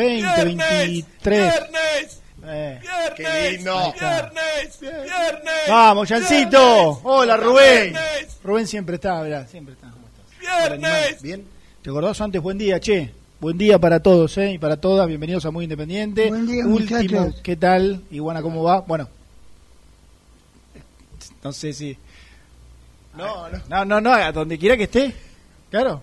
20, ¡Viernes! 23. ¡Viernes! Eh. ¡Viernes! Qué lindo. ¡Viernes! ¡Viernes! Vamos, Yancito. ¡Viernes! Hola, Rubén. ¡Viernes! Rubén siempre está, mirá, siempre está. ¿Cómo estás? ¡Viernes! Bien. ¿Te acordás antes? Buen día, che. Buen día para todos, ¿eh? Y para todas. Bienvenidos a Muy Independiente. Buen día, Último, muchachos. ¿qué tal? Iguana, ¿cómo va? Bueno. No sé si... No, no. No, no, no, a donde quiera que esté. Claro.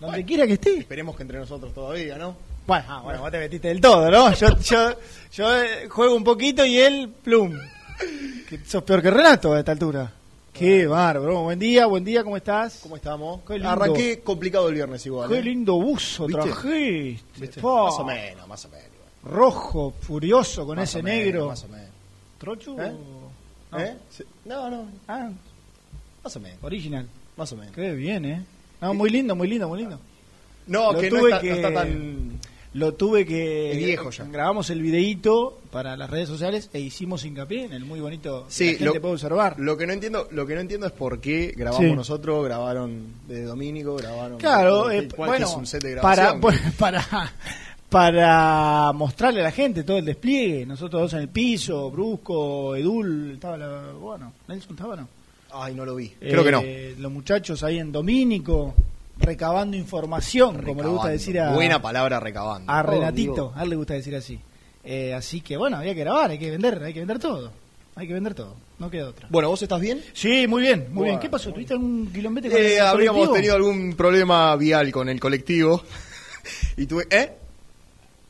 Donde Bueno. quiera que esté. Esperemos que entre nosotros todavía, ¿no? Bueno, ah, bueno, vos te metiste del todo, ¿no? Yo, yo, yo eh, juego un poquito y él, plum. Que sos peor que Renato a esta altura. Qué bárbaro. Buen día, buen día, ¿cómo estás? ¿Cómo estamos? Qué lindo. Arranqué complicado el viernes igual. Qué ¿eh? lindo buzo ¿Viste? trajiste. Más o menos, más o menos. Rojo, furioso con Más ese o menos, negro. Más o menos. ¿Trochu? ¿Eh? No. ¿Eh? Sí. No, no, Ah, más o menos. original. Más o menos. Qué bien, ¿eh? No, muy lindo, muy lindo, muy lindo. No, Lo que no está, que- no está tan. Lo tuve que... Es viejo ya. Grabamos el videíto para las redes sociales e hicimos hincapié en el muy bonito... que Sí, la gente lo- puede observar. Lo que no entiendo, lo que no entiendo es por qué grabamos Sí. nosotros, grabaron de Domínico, grabaron. Claro, eh, ¿Cuál bueno, es un set de para, grabación? pues, para, para mostrarle a la gente todo el despliegue. Nosotros dos en el piso, Brusco, Edul, estaba la, bueno, Nelson estaba, ¿no? Ay, no lo vi. Creo que no. Eh, Los muchachos ahí en Domínico, recabando información, como le gusta Recabando. decir a, Buena palabra recabando. a Renatito, a él le gusta decir así. Eh, así que bueno, había que grabar, hay que vender, hay que vender todo. Hay que vender todo, no queda otra. Bueno, ¿vos estás bien? Sí, muy bien, muy bien. ¿Qué pasó? ¿Tuviste algún quilombete con Eh, el habríamos colectivo? tenido algún problema vial con el colectivo. y tuve. ¿Eh?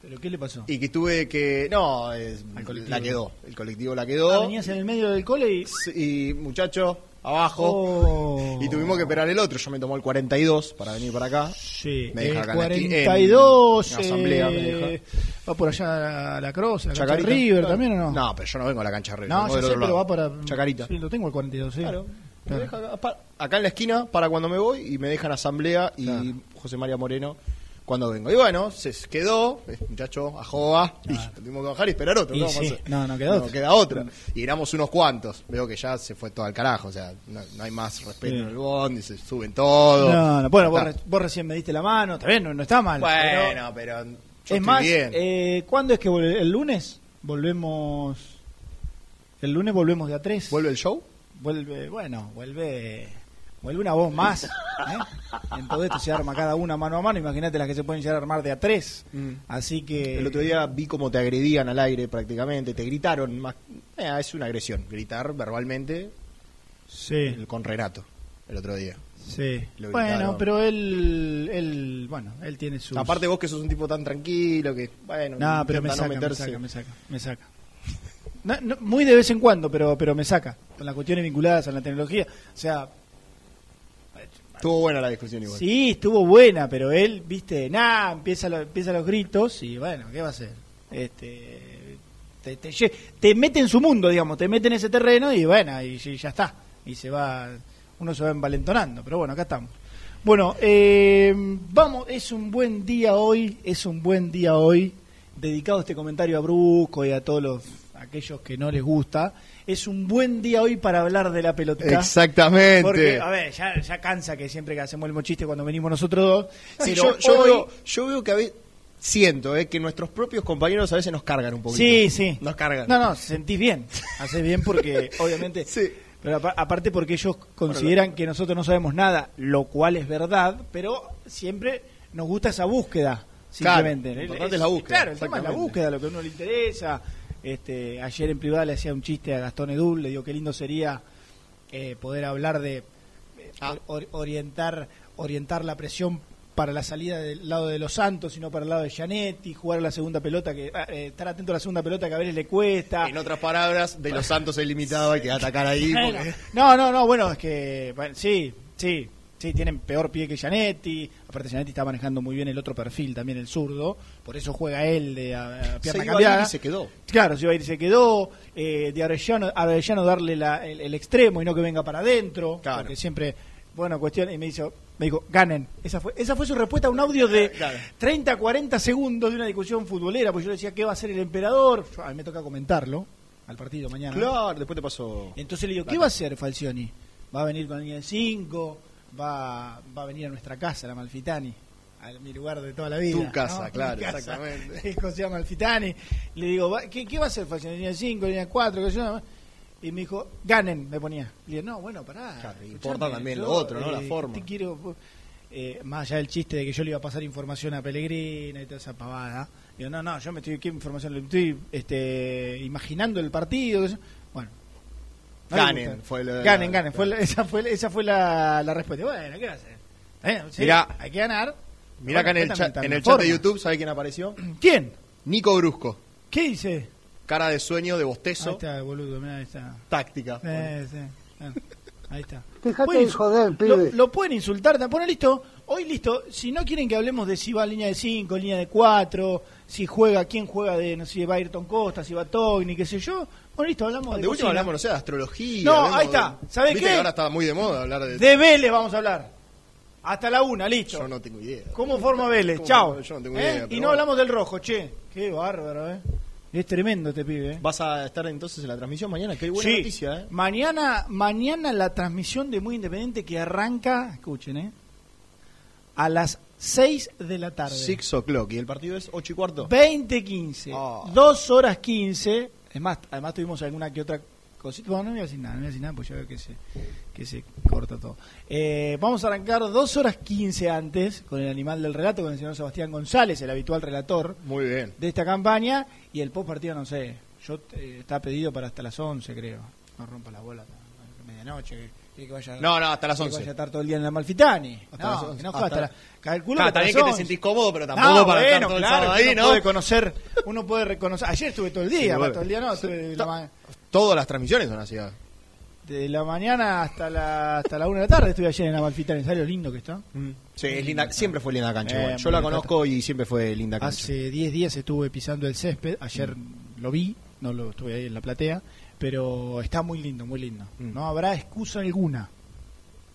¿Pero qué le pasó? Y que tuve que. No, es- la quedó. El colectivo la Ah, quedó. venías en el medio del cole y... Sí, Y muchacho, abajo. Oh. Y tuvimos que esperar el otro. Yo me tomó el 42 para venir para acá. Sí, Me deja el acá en la esquina, en 42 la asamblea me eh, deja. va por allá a la Cross, a la cancha Chacarita. River Claro. también o no? No, pero yo no vengo a la cancha River. No, del sé, pero va para Chacarita. Sí, lo tengo el 42, sí. Claro. Me Claro. deja acá, en la esquina para cuando me voy y me dejan asamblea y Claro. José María Moreno cuando vengo. Y bueno, se quedó, eh, muchacho, a joda, y Claro. tuvimos que bajar y esperar otro. Y ¿qué vamos a sí, hacer? no, no queda otra. queda otra. Y éramos unos cuantos. Veo que ya se fue todo al carajo, o sea, no, no hay más respeto Sí. en el bond y se suben todos. No, no, bueno, vos, Está. re- vos recién me diste la mano, está bien, no, no está mal. Bueno, pero, yo es más, bien. eh, ¿cuándo es que volve- el lunes? Volvemos. El lunes volvemos de a 3 ¿Vuelve el show? Vuelve, bueno, vuelve. Vuelve una voz más. ¿eh? En todo esto se arma cada una mano a mano. Imagínate las que se pueden llegar a armar de a tres. Mm. Así que. El otro día vi cómo te agredían al aire prácticamente, te gritaron más. Eh, es una agresión, gritar verbalmente Sí. el- con Renato. el otro día. Sí. Bueno, pero él, él, bueno, él tiene su... Aparte vos que sos un tipo tan tranquilo que, bueno, No, pero me saca, no me saca, me saca, me saca. No, no, muy de vez en cuando, pero, pero me saca. Con las cuestiones vinculadas a la tecnología. O sea, Estuvo buena la discusión igual. sí, estuvo buena, pero él, viste, nada, empieza, lo- empieza los gritos y bueno, ¿qué va a hacer? Este, te, te mete en su mundo, digamos, te mete en ese terreno y bueno, y, y ya está. Y se va, uno se va envalentonando, pero bueno, acá estamos. Bueno, eh, vamos, es un buen día hoy, es un buen día hoy, dedicado este comentario a Brusco y a todos los aquellos que no les gusta. Es un buen día hoy para hablar de la pelota. Exactamente. Porque, a ver, ya, ya cansa que siempre que hacemos el mochiste cuando venimos nosotros dos. Pero yo, yo hoy- veo, yo veo que a veces, siento eh, que nuestros propios compañeros a veces nos cargan un poquito. Sí, sí. Nos cargan. No, no, sentís bien. Haces bien porque, obviamente. Sí. Pero apa- aparte porque ellos consideran que nosotros no sabemos nada, lo cual es verdad, pero siempre nos gusta esa búsqueda. Claro, Simplemente. El- importante el- es la búsqueda, Claro, el tema es la búsqueda, lo que a uno le interesa. Este, ayer en privado le hacía un chiste a Gastón Edul, le digo qué lindo sería eh, poder hablar de eh, Ah. or- orientar orientar la presión para la salida del lado de los Santos y no para el lado de Gianetti, jugar a la segunda pelota, que ah, eh, estar atento a la segunda pelota que a veces le cuesta. En otras palabras, de los Santos es limitado, hay que atacar ahí. Porque- no, no, no, bueno, es que bueno, sí, sí, sí, tienen peor pie que Gianetti. Aparte, Gianetti está manejando muy bien el otro perfil, también el zurdo. Por eso juega él de a, a pierna Se iba a cambiada. ir y se quedó. Claro, se iba a ir y se quedó. Eh, de Arellano, Arellano darle la- el, el extremo y no que venga para adentro. Claro. Porque siempre, bueno, cuestión. Y me dijo, me dijo, ganen. Esa fue, esa fue su respuesta a un audio de Claro. 30, 40 segundos de una discusión futbolera. Pues yo le decía, ¿qué va a hacer el emperador? A mí me toca comentarlo al partido mañana. Claro, después te pasó. Entonces le digo, ¿qué va a hacer Falcioni? ¿Va a venir con línea de 5? ¿Va, ¿Va a venir a nuestra casa, la Malfitani? A mi lugar de toda la vida. Tu casa, ¿no? claro, casa. exactamente. Es José Malfitani. Le digo, ¿va- ¿qué, qué va a hacer Falcioni? ¿Línea de 5, línea de 4? qué sé yo? Y me dijo, ganen, me ponía. Le digo, no, bueno, pará. Claro, importa también yo, lo otro, ¿no? La eh, forma. te quiero, eh, más allá del chiste de que yo le iba a pasar información a Pellegrina y toda esa pavada. Digo, no, no, yo me estoy, ¿qué información? Le estoy este, imaginando el partido. Bueno. No Ganen, fue la- ganen, ganen. Fue la- esa fue, esa fue la, la respuesta. Bueno, ¿qué va a hacer? Eh, sí, Mirá. hay que ganar. Mira acá en el, Bueno, chat, en el chat de. YouTube, ¿sabe quién apareció? ¿Quién? Nico Brusco. ¿Qué dice? Cara de sueño, de Ahí bostezo, está, boludo, mirá, ahí está. táctica. Eh, sí. Ah, Ahí está. Insu- joder, lo, pibe. lo pueden insultar. Bueno, listo. Hoy listo. Si no quieren que hablemos de si va línea de 5, línea de 4, si juega, quién juega de, no sé, si va Ayrton Costa, si va Togni, qué sé yo. Bueno, listo, hablamos De, de, última cocina. hablamos, no sé, de astrología. No, ahí está. de- ¿Sabe Viste qué? que ahora está muy de moda hablar de... De Vélez vamos a hablar. Hasta la una, listo. Yo no tengo idea. ¿Cómo forma Vélez? ¿Cómo? Chao. Yo no tengo ¿Eh? idea, Y pero no bueno. hablamos del rojo, che. Qué bárbaro, ¿eh? Es tremendo este pibe, ¿eh? ¿Vas a estar entonces en la transmisión mañana? Qué buena Sí. noticia, ¿eh? Mañana, mañana la transmisión de Muy Independiente que arranca, escuchen, ¿eh? A las 6 de la tarde. Six o'clock. ¿Y el partido es 8 y cuarto? 20.15. Ah. 2 horas 15. Es más, además tuvimos alguna que otra cosita. Bueno, no voy a decir nada, no voy a decir nada, pues ya veo que se, que se corta todo. Eh, vamos a arrancar 2 horas 15 antes con el animal del relato, con el señor Sebastián González, el habitual relator Muy bien. de esta campaña. Y el post partido, no sé. Yo eh, está pedido para hasta las 11, creo. No rompa la bola medianoche. Que- que vaya, No, no, hasta las que vaya a 11. estar todo el día en la Malfitani. Hasta no, las 11. que no Hasta- hasta la- calculo hasta también que te 11. sentís cómodo, pero tampoco No, para estar bueno, todo el claro, sábado que ahí, uno ¿no? puede conocer, uno puede reconocer. Ayer estuve todo el día, Sí, bueno. todo el día no, estuve la, Todas las transmisiones son así. ¿eh? de la mañana hasta la hasta la una de la tarde estuve ayer en la Malfitani, ¿sabes lo lindo que está? Sí, es linda, siempre fue linda cancha. Eh, igual. Yo la conozco y siempre fue linda cancha. Hace 10 días estuve pisando el césped, ayer lo vi, no lo estuve ahí en la platea, pero está muy lindo, muy lindo. Mm. No habrá excusa alguna,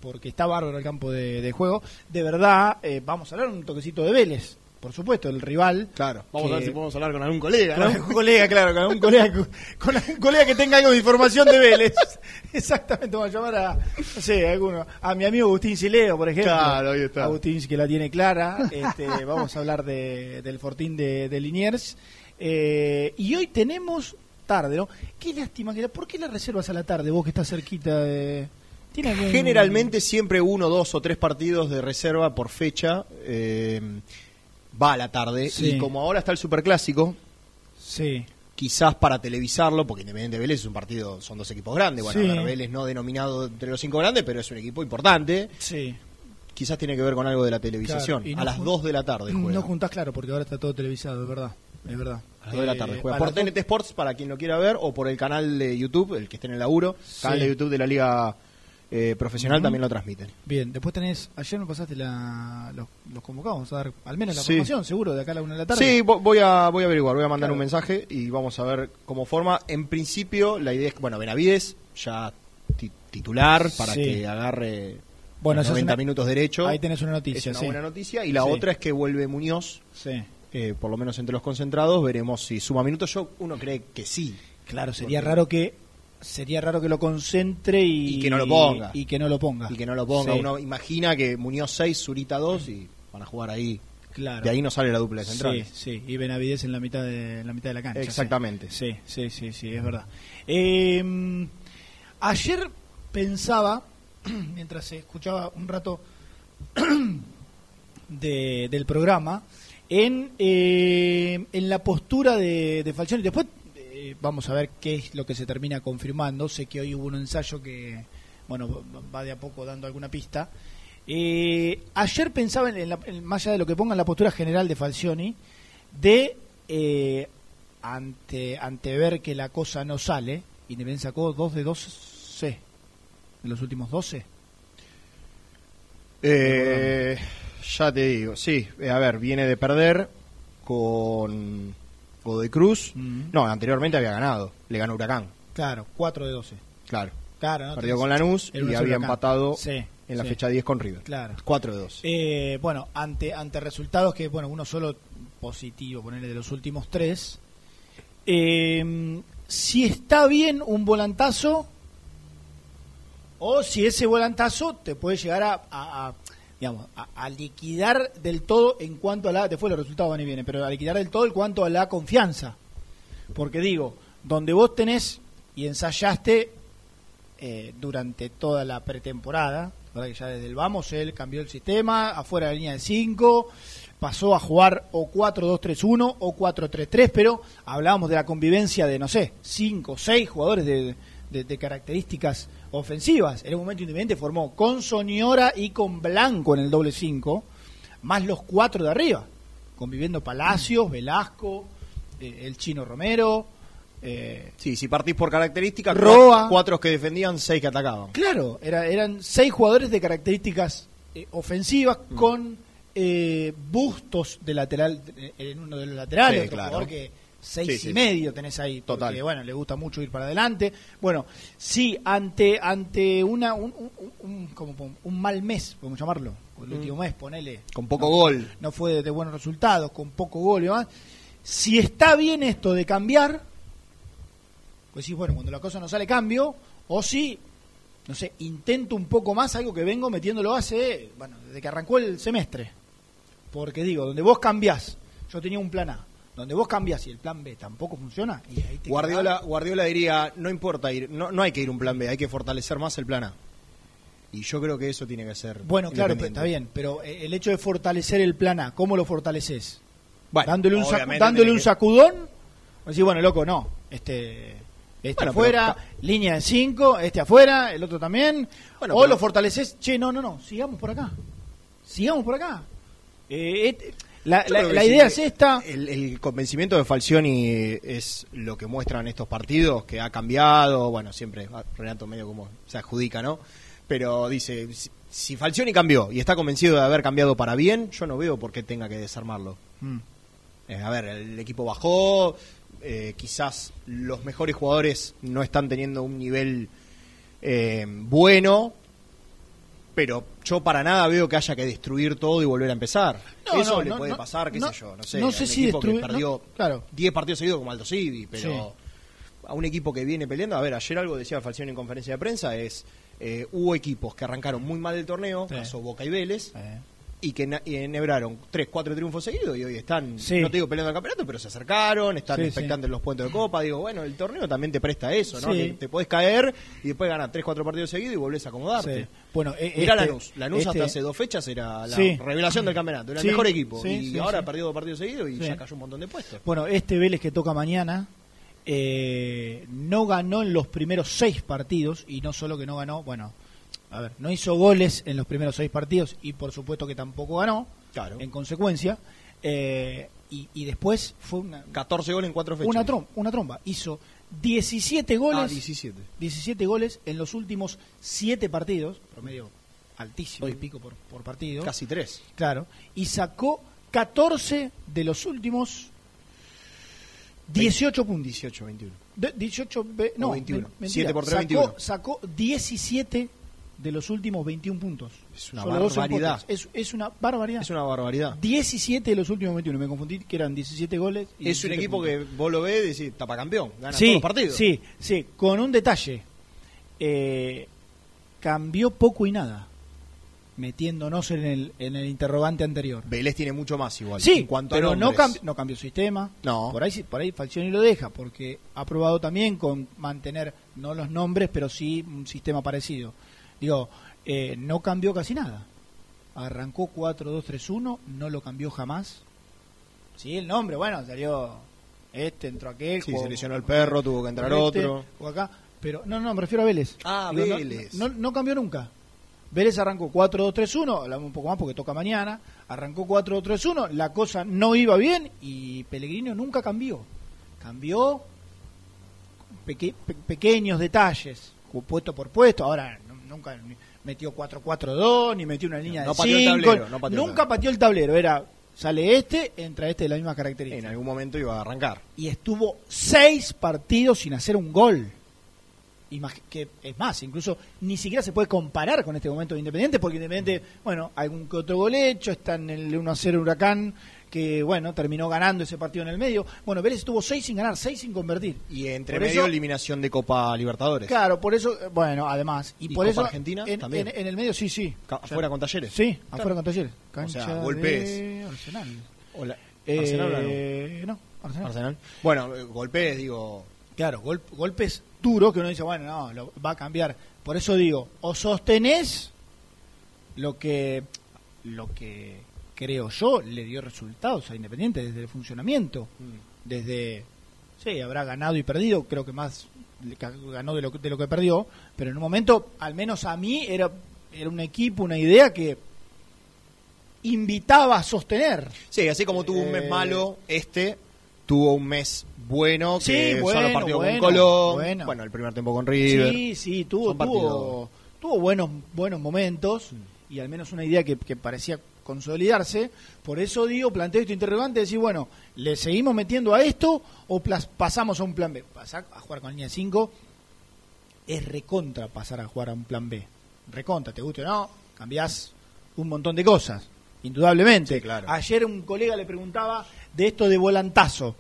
porque está bárbaro el campo de, de juego. De verdad, eh, vamos a hablar un toquecito de Vélez, por supuesto, el rival. Claro, vamos que- a ver si podemos hablar con algún colega, Con algún colega, claro, con algún colega, con, con algún colega que tenga algo de información de Vélez. Exactamente, vamos a llamar a, no sé, a alguno, a mi amigo Agustín Sileo, por ejemplo. Claro, ahí está. Agustín que la tiene clara. Este, vamos a hablar de, del Fortín de, de Liniers. Eh, y hoy tenemos tarde, ¿no? Qué lástima que la, ¿Por qué la reservas a la tarde, vos que estás cerquita de... ¿Tiene algún- Generalmente siempre uno, dos o tres partidos de reserva por fecha eh, va a la tarde. Sí. Y como ahora está el superclásico, Sí. quizás para televisarlo, porque Independiente Vélez es un partido, son dos equipos grandes. Bueno, Sí. Vélez no denominado entre los cinco grandes, pero es un equipo importante. Sí. Quizás tiene que ver con algo de la televisación. Claro, y no a las jun- 2 de la tarde juega. No juntás claro, porque ahora está todo televisado, es verdad. Es verdad. A las 2 de la tarde Eh, juega. Por TNT Sports, para quien lo quiera ver, o por el canal de YouTube, el que esté en el laburo. Sí. Canal de YouTube de la Liga eh, Profesional también lo transmiten. Bien, después tenés, ayer me pasaste la, los, los convocados, vamos a dar al menos la Sí. formación, seguro, de acá a la una de la tarde. Sí, vo- voy a, voy a averiguar, voy a mandar Claro. un mensaje y vamos a ver cómo forma. En principio, la idea es que, bueno, Benavides ya ti- titular para Sí. que agarre Bueno, los esa es 90 una- minutos derecho. Ahí tenés una es noticia, una sí. buena noticia. Y la Sí. otra es que vuelve Muñoz, Sí. Eh, por lo menos entre los concentrados. Veremos si suma minutos. Yo, uno cree que sí. Claro, sería Porque- raro que sería raro que lo concentre y, Y que no lo ponga. y que no lo ponga. Y que no lo ponga. Sí, Uno imagina que Muñoz 6, Zurita 2 y van a jugar ahí. claro. De ahí no sale la dupla de Sí, centrales. sí, y Benavides en la mitad de en la mitad de la cancha. sí. Exactamente. Sí, sí, sí, sí, es verdad. Eh, ayer pensaba, mientras escuchaba un rato de- del programa, en, eh, en la postura de, de Falcioni. Después eh, vamos a ver qué es lo que se termina confirmando. Sé que hoy hubo un ensayo que, bueno, va de a poco dando alguna pista. Eh, ayer pensaba, en en- más allá de lo que ponga en la postura general de Falcioni, de ante ante ver que la cosa no sale, Independiente sacó 2 de 12 de los últimos 12. Eh, ya te digo, sí. eh, a ver, viene de perder con Godoy Cruz. No, anteriormente había ganado. Le ganó Huracán. Claro, 4 de 12. Claro. Claro, ¿no? Perdió con Lanús y había empatado Sí, en la sí. fecha 10 con River. Claro. 4 de 2. Eh, bueno, ante ante resultados que, bueno, uno solo positivo, ponerle de los últimos tres. eh, si está bien un volantazo, o si ese volantazo te puede llegar a, a- a, digamos, a, a liquidar del todo en cuanto a la. Después los resultados van y vienen, pero a liquidar del todo en cuanto a la confianza. Porque digo, donde vos tenés y ensayaste eh, durante toda la pretemporada, ¿verdad? que ya desde el vamos él cambió el sistema, afuera de la línea de 5, pasó a jugar o 4-2-3-1 o 4-3-3, pero hablábamos de la convivencia de, no sé, 5 o 6 jugadores de, de- de características ofensivas. En un momento independiente formó con Soñora y con Blanco en el doble 5, más los cuatro de arriba, conviviendo Palacios, Velasco, eh, el Chino Romero. eh, Sí, si partís por características, Roa. cuatro que defendían, seis que atacaban. Claro, era, eran seis jugadores de características eh, ofensivas Mm. con eh, bustos de lateral en uno de los laterales, Sí, otro claro. jugador que seis Sí, y sí, medio tenés ahí, porque Total. bueno, le gusta mucho ir para adelante. Bueno, sí, ante ante una un, un- un- como un mal mes, podemos llamarlo, el Mm. último mes, ponele. Con poco no, gol. No fue de, de buenos resultados, con poco gol y demás. Si está bien esto de cambiar, pues sí, bueno, cuando la cosa no sale cambio, o si, no sé, intento un poco más algo que vengo metiéndolo hace, bueno, desde que arrancó el semestre. Porque digo, donde vos cambiás, yo tenía un plan A, donde vos cambiás y el plan B tampoco funciona, y ahí te Guardiola. Guardiola diría, no importa ir, no, no hay que ir un plan B, hay que fortalecer más el plan A. Y yo creo que eso tiene que ser. Bueno, claro, pero está bien, pero eh, el hecho de fortalecer el plan A, ¿cómo lo fortaleces? Bueno, dándole un, sacu- dándole un sacudón, decir, bueno, loco, no, este, este Bueno, afuera, pero línea de 5, este afuera, el otro también, Bueno, o pero- lo fortaleces, che, no, no, no, sigamos por acá, sigamos por acá. Eh, este- la la- la sí, idea que es esta, El, el convencimiento de Falcioni es lo que muestran estos partidos, que ha cambiado. Bueno, siempre Renato medio como se adjudica, ¿no? Pero dice: si, si Falcioni cambió y está convencido de haber cambiado para bien, yo no veo por qué tenga que desarmarlo. Mm, Eh, a ver, el equipo bajó, eh, quizás los mejores jugadores no están teniendo un nivel eh, bueno, pero yo para nada veo que haya que destruir todo y volver a empezar. No, Eso no, le no, puede pasar, qué no, sé yo, no sé. no sé un si equipo que perdió no, claro. 10 partidos seguidos como Alto Civi, pero Sí. a un equipo que viene peleando, a ver, ayer algo decía Falcioni en conferencia de prensa, es eh, hubo equipos que arrancaron muy mal el torneo, Sí. caso Boca y Vélez, eh, y que enhebraron 3, 4 triunfos seguidos y hoy están, Sí. no te digo peleando el campeonato, pero se acercaron, están Sí, expectantes los puentes de copa. Digo, bueno, el torneo también te presta eso, ¿no? Sí. Que te podés caer y después ganar 3, 4 partidos seguidos y volvés a acomodarte. sí. Bueno, eh, Mirá este- Lanús. Lanús hasta este- hace dos fechas era la Sí. revelación del campeonato, era Sí, el mejor equipo. sí, y sí, ahora sí. perdió dos partidos seguidos y Sí. ya cayó un montón de puestos. Bueno, este Vélez que toca mañana eh, no ganó en los primeros seis partidos y no solo que no ganó, bueno, a ver, no hizo goles en los primeros seis partidos y por supuesto que tampoco ganó, Claro. en consecuencia, eh, y, y después fue una, 14 goles en 4 fechas. una, trom- una tromba, hizo 17 goles, Ah, 17. 17 goles en los últimos 7 partidos, promedio altísimo y pico por, por partido. Casi 3. Claro, y sacó 14 de los últimos 18 puntos. 18, 21. De- 18, ve- no, 21. men- mentira. 7 por 3, sacó, 21. Sacó 17 de los últimos 21 puntos. Es una Solo barbaridad. Es, es una barbaridad. Es una barbaridad. 17 de los últimos 21. Me confundí que eran 17 goles. y Es un 17 equipo puntos. que vos lo ves y decís, tapa campeón, gana sí, todos los partidos. Sí, sí, con un detalle. Eh, cambió poco y nada, metiéndonos en el, en el interrogante anterior. Vélez tiene mucho más igual. Sí, en cuanto pero a no, cambi- no cambió sistema. No. Por ahí, por ahí Falcioni lo deja, porque ha probado también con mantener, no los nombres, pero sí un sistema parecido. Digo, eh, no cambió casi nada. Arrancó 4-2-3-1, no lo cambió jamás. Sí, el nombre, bueno, salió este, entró aquel. Sí, jugó- se lesionó el perro, tuvo que entrar este, otro. jugó acá. Pero no, no, me refiero a Vélez. Ah, Digo, no- Vélez. No, no cambió nunca. Vélez arrancó 4-2-3-1, hablamos un poco más porque toca mañana. Arrancó 4-2-3-1, la cosa no iba bien y Pellegrino nunca cambió. Cambió peque- pe- pequeños detalles, puesto por puesto. Ahora nunca metió 4-4-2, ni metió una línea no de pateó el 5. tablero, no pateó el nunca pateó el tablero. Era, sale este, entra este de la misma En característica algún momento iba a arrancar. y estuvo seis partidos sin hacer un gol. Imag- que es más, incluso ni siquiera se puede comparar con este momento de Independiente, porque Independiente, bueno, algún que otro gol hecho, está en el 1-0 Huracán, que bueno, terminó ganando ese partido en el medio. Bueno, Vélez estuvo seis sin ganar, seis sin convertir. Y entre Por medio eso- eliminación de Copa Libertadores. Claro, por eso, eh, bueno, además, y, ¿Y por Copa eso Argentina en, también? en- en el medio sí, sí. Ca- afuera con Talleres. Sí, Claro. afuera con Talleres. O de golpes. Arsenal. Hola. Eh, Arsenal, ¿o no? no, Arsenal. Arsenal. Bueno, eh, golpes, digo. Claro, gol- golpes duros que uno dice, bueno, no, lo, va a cambiar. Por eso digo, o sostenés lo que, lo que creo yo le dio resultados a Independiente desde el funcionamiento. Desde, sí, habrá ganado y perdido, creo que más ganó de lo, que- de lo que perdió, pero en un momento, al menos a mí, era, era un equipo, una idea que invitaba a sostener. Sí, así como tuvo un mes Eh, malo, este tuvo un mes bueno, que Sí, bueno, solo partido bueno, con Colón. bueno. Bueno. el primer tiempo con River. Sí, sí, tuvo, Son tuvo, tuvo buenos, buenos momentos y al menos una idea que, que parecía consolidarse. Por eso digo, planteo este interrogante, decir, bueno, ¿le seguimos metiendo a esto o pasamos a un plan B? Pasar a jugar con línea 5 es recontra pasar a jugar a un plan B. Recontra, te guste o no, cambiás un montón de cosas, indudablemente. Sí, claro. Ayer un colega le preguntaba de esto de volantazo.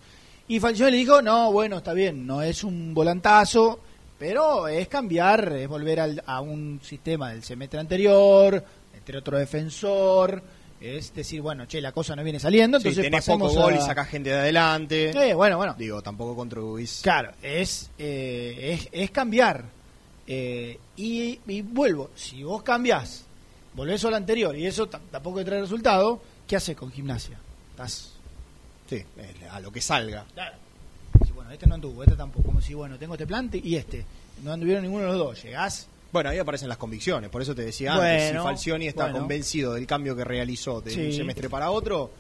Y Falcioni le dijo, no, bueno, está bien, no es un volantazo, pero es cambiar, es volver al- a un sistema del semestre anterior, meter otro defensor, es decir, bueno, che, la cosa no viene saliendo, Sí, entonces tenés poco gol a- y sacás gente de adelante. Eh, bueno, bueno. Digo, tampoco contribuís. Claro, es, eh, es, es cambiar. Eh, y, y vuelvo, si vos cambiás, volvés a lo anterior y eso tampoco te trae resultado, ¿qué haces con gimnasia? Estás Sí, eh, a lo que salga. Claro. Bueno, este no anduvo, este tampoco. Como si, bueno, tengo este plante y este. No anduvieron ninguno de los dos. Llegás. Bueno, ahí aparecen las convicciones, por eso te decía antes, Bueno, si Falcioni está bueno. convencido del cambio que realizó de Sí. un semestre para otro,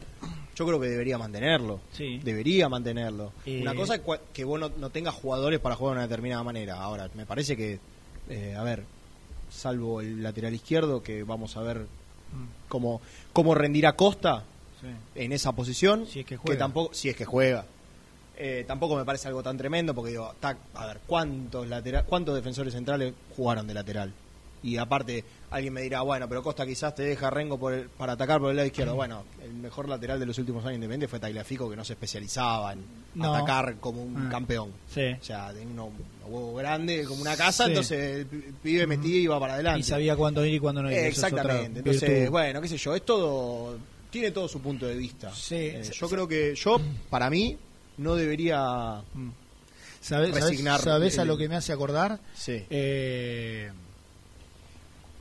yo creo que debería mantenerlo. Sí. Debería mantenerlo. Eh. Una cosa es que vos no, no tengas jugadores para jugar de una determinada manera. Ahora, me parece que, eh, a ver, salvo el lateral izquierdo, que vamos a ver Mm. cómo, cómo rendirá Costa en esa posición, Si es que juega. tampoco, si es que juega. Eh, tampoco me parece algo tan tremendo porque digo, a ver, ¿cuántos, latera- ¿cuántos defensores centrales jugaron de lateral? Y aparte, alguien me dirá, bueno, pero Costa quizás te deja Rengo por el- para atacar por el lado izquierdo. Bueno, el mejor lateral de los últimos años independiente fue Tagliafico, que no se especializaba en No. atacar como un Ah. campeón. Sí. O sea, tenía unos huevos grandes como una casa, Sí. entonces el pi- pibe metía y iba para adelante. Y sabía cuándo ir y cuándo no ir. Eh, exactamente. Entonces, virtud. bueno, qué sé yo, es todo. Tiene todo su punto de vista. Sí. Eh, yo creo que yo, para mí, no debería. ¿Sabes, sabes- resignar sabes a lo que me hace acordar? Sí. Eh,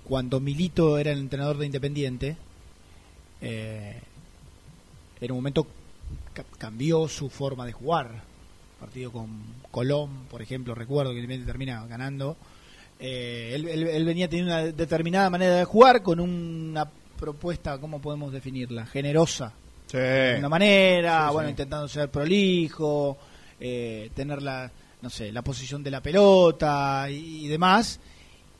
cuando Milito era el entrenador de Independiente, eh, en un momento ca- cambió su forma de jugar. partido con Colón, por ejemplo, recuerdo que Independiente termina ganando. Eh, él, él- él venía teniendo una determinada manera de jugar con una propuesta, ¿cómo podemos definirla? Generosa. Sí. De una manera, Sí, bueno, intentando ser prolijo, eh, tener la, no sé, la posición de la pelota y, y demás.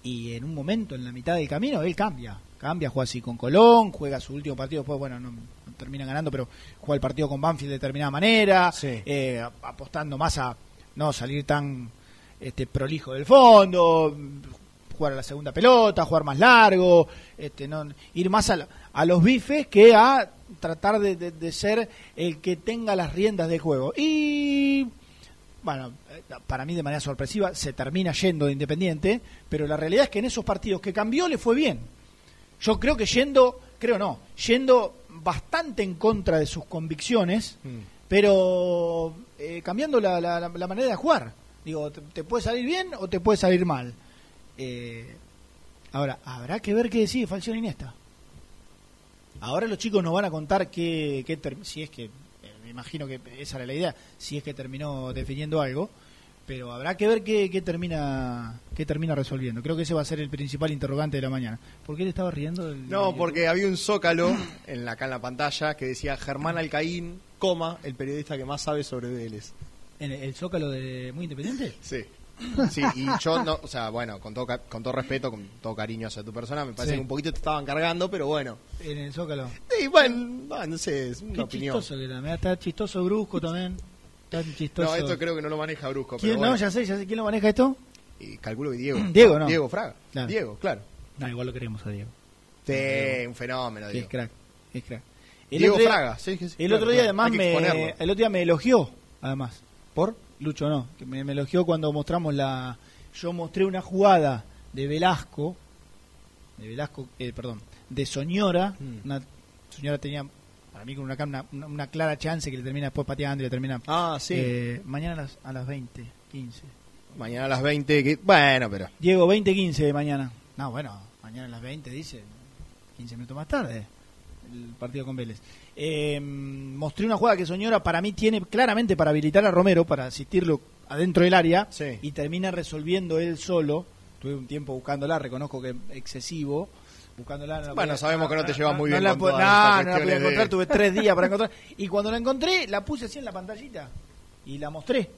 Y en un momento, en la mitad del camino, él cambia. Cambia, juega así con Colón, juega su último partido, después, bueno, no, no termina ganando, pero juega el partido con Banfield de determinada manera, eh, ap- apostando más a no salir tan este prolijo del fondo, jugar a la segunda pelota, jugar más largo, este, no, ir más a, la- a los bifes que a tratar de, de- de ser el que tenga las riendas del juego. Y bueno, eh, para mí de manera sorpresiva se termina yendo de Independiente, pero la realidad es que en esos partidos que cambió le fue bien. Yo creo que yendo, creo no, yendo bastante en contra de sus convicciones, Mm. pero eh, cambiando la, la- la- la manera de jugar. Digo, te, te puede salir bien o te puede salir mal. Eh, ahora, habrá que ver qué decide Falcioni Iniesta. Ahora los chicos nos van a contar qué, qué si es que, eh, me imagino que esa era la idea, si es que terminó definiendo algo, pero habrá que ver qué, qué termina qué termina resolviendo. Creo que ese va a ser el principal interrogante de la mañana. ¿Por qué le estaba riendo? del- No, del- porque había un zócalo en la, acá en la pantalla que decía Germán Alcaín, coma, el periodista que más sabe sobre Vélez. ¿En el, el Zócalo de Muy Independiente? Sí. Sí, y yo no, o sea, bueno, con todo, con todo respeto, con todo cariño hacia tu persona, me parece Sí. que un poquito te estaban cargando, pero bueno. En el Zócalo. Sí, bueno, no, no sé, es una Qué opinión. chistoso que era. Está chistoso Brusco también. Está chistoso. No, esto creo que no lo maneja Brusco, pero ¿Quién, bueno. no, ya sé, ya sé. ¿Quién lo maneja esto? Y calculo que Diego. Diego, ¿no? Diego Fraga. Claro. Diego, claro. No, igual lo queremos a Diego. Sí, un fenómeno, Diego. es crack. Es crack. Diego otro día- Fraga, sí, sí, sí, El claro, otro día claro, además me, el otro día me elogió, además. ¿Por? Lucho no, que me, me elogió cuando mostramos la yo mostré una jugada de Velasco de Velasco, eh, perdón, de Soñora, Mm. una Soñora tenía para mí con una, una, una- clara chance que le termina después pateando y le termina Ah, sí. eh, mañana a las, a las 20, 15. Mañana a las 20, que, bueno, pero... Diego, 20, 15 de mañana. No, bueno, mañana a las 20 dice, 15 minutos más tarde, el partido con Vélez. Eh, mostré una jugada que Soñora para mí tiene claramente para habilitar a Romero, para asistirlo adentro del área, Sí. y termina resolviendo él solo. Tuve un tiempo buscándola, reconozco que excesivo. Buscándola, no Bueno, podía- sabemos que no te llevas muy bien la con no, no la podía cuestiones encontrar, de- tuve tres días para encontrar. Y cuando la encontré, la puse así en la pantallita y la mostré.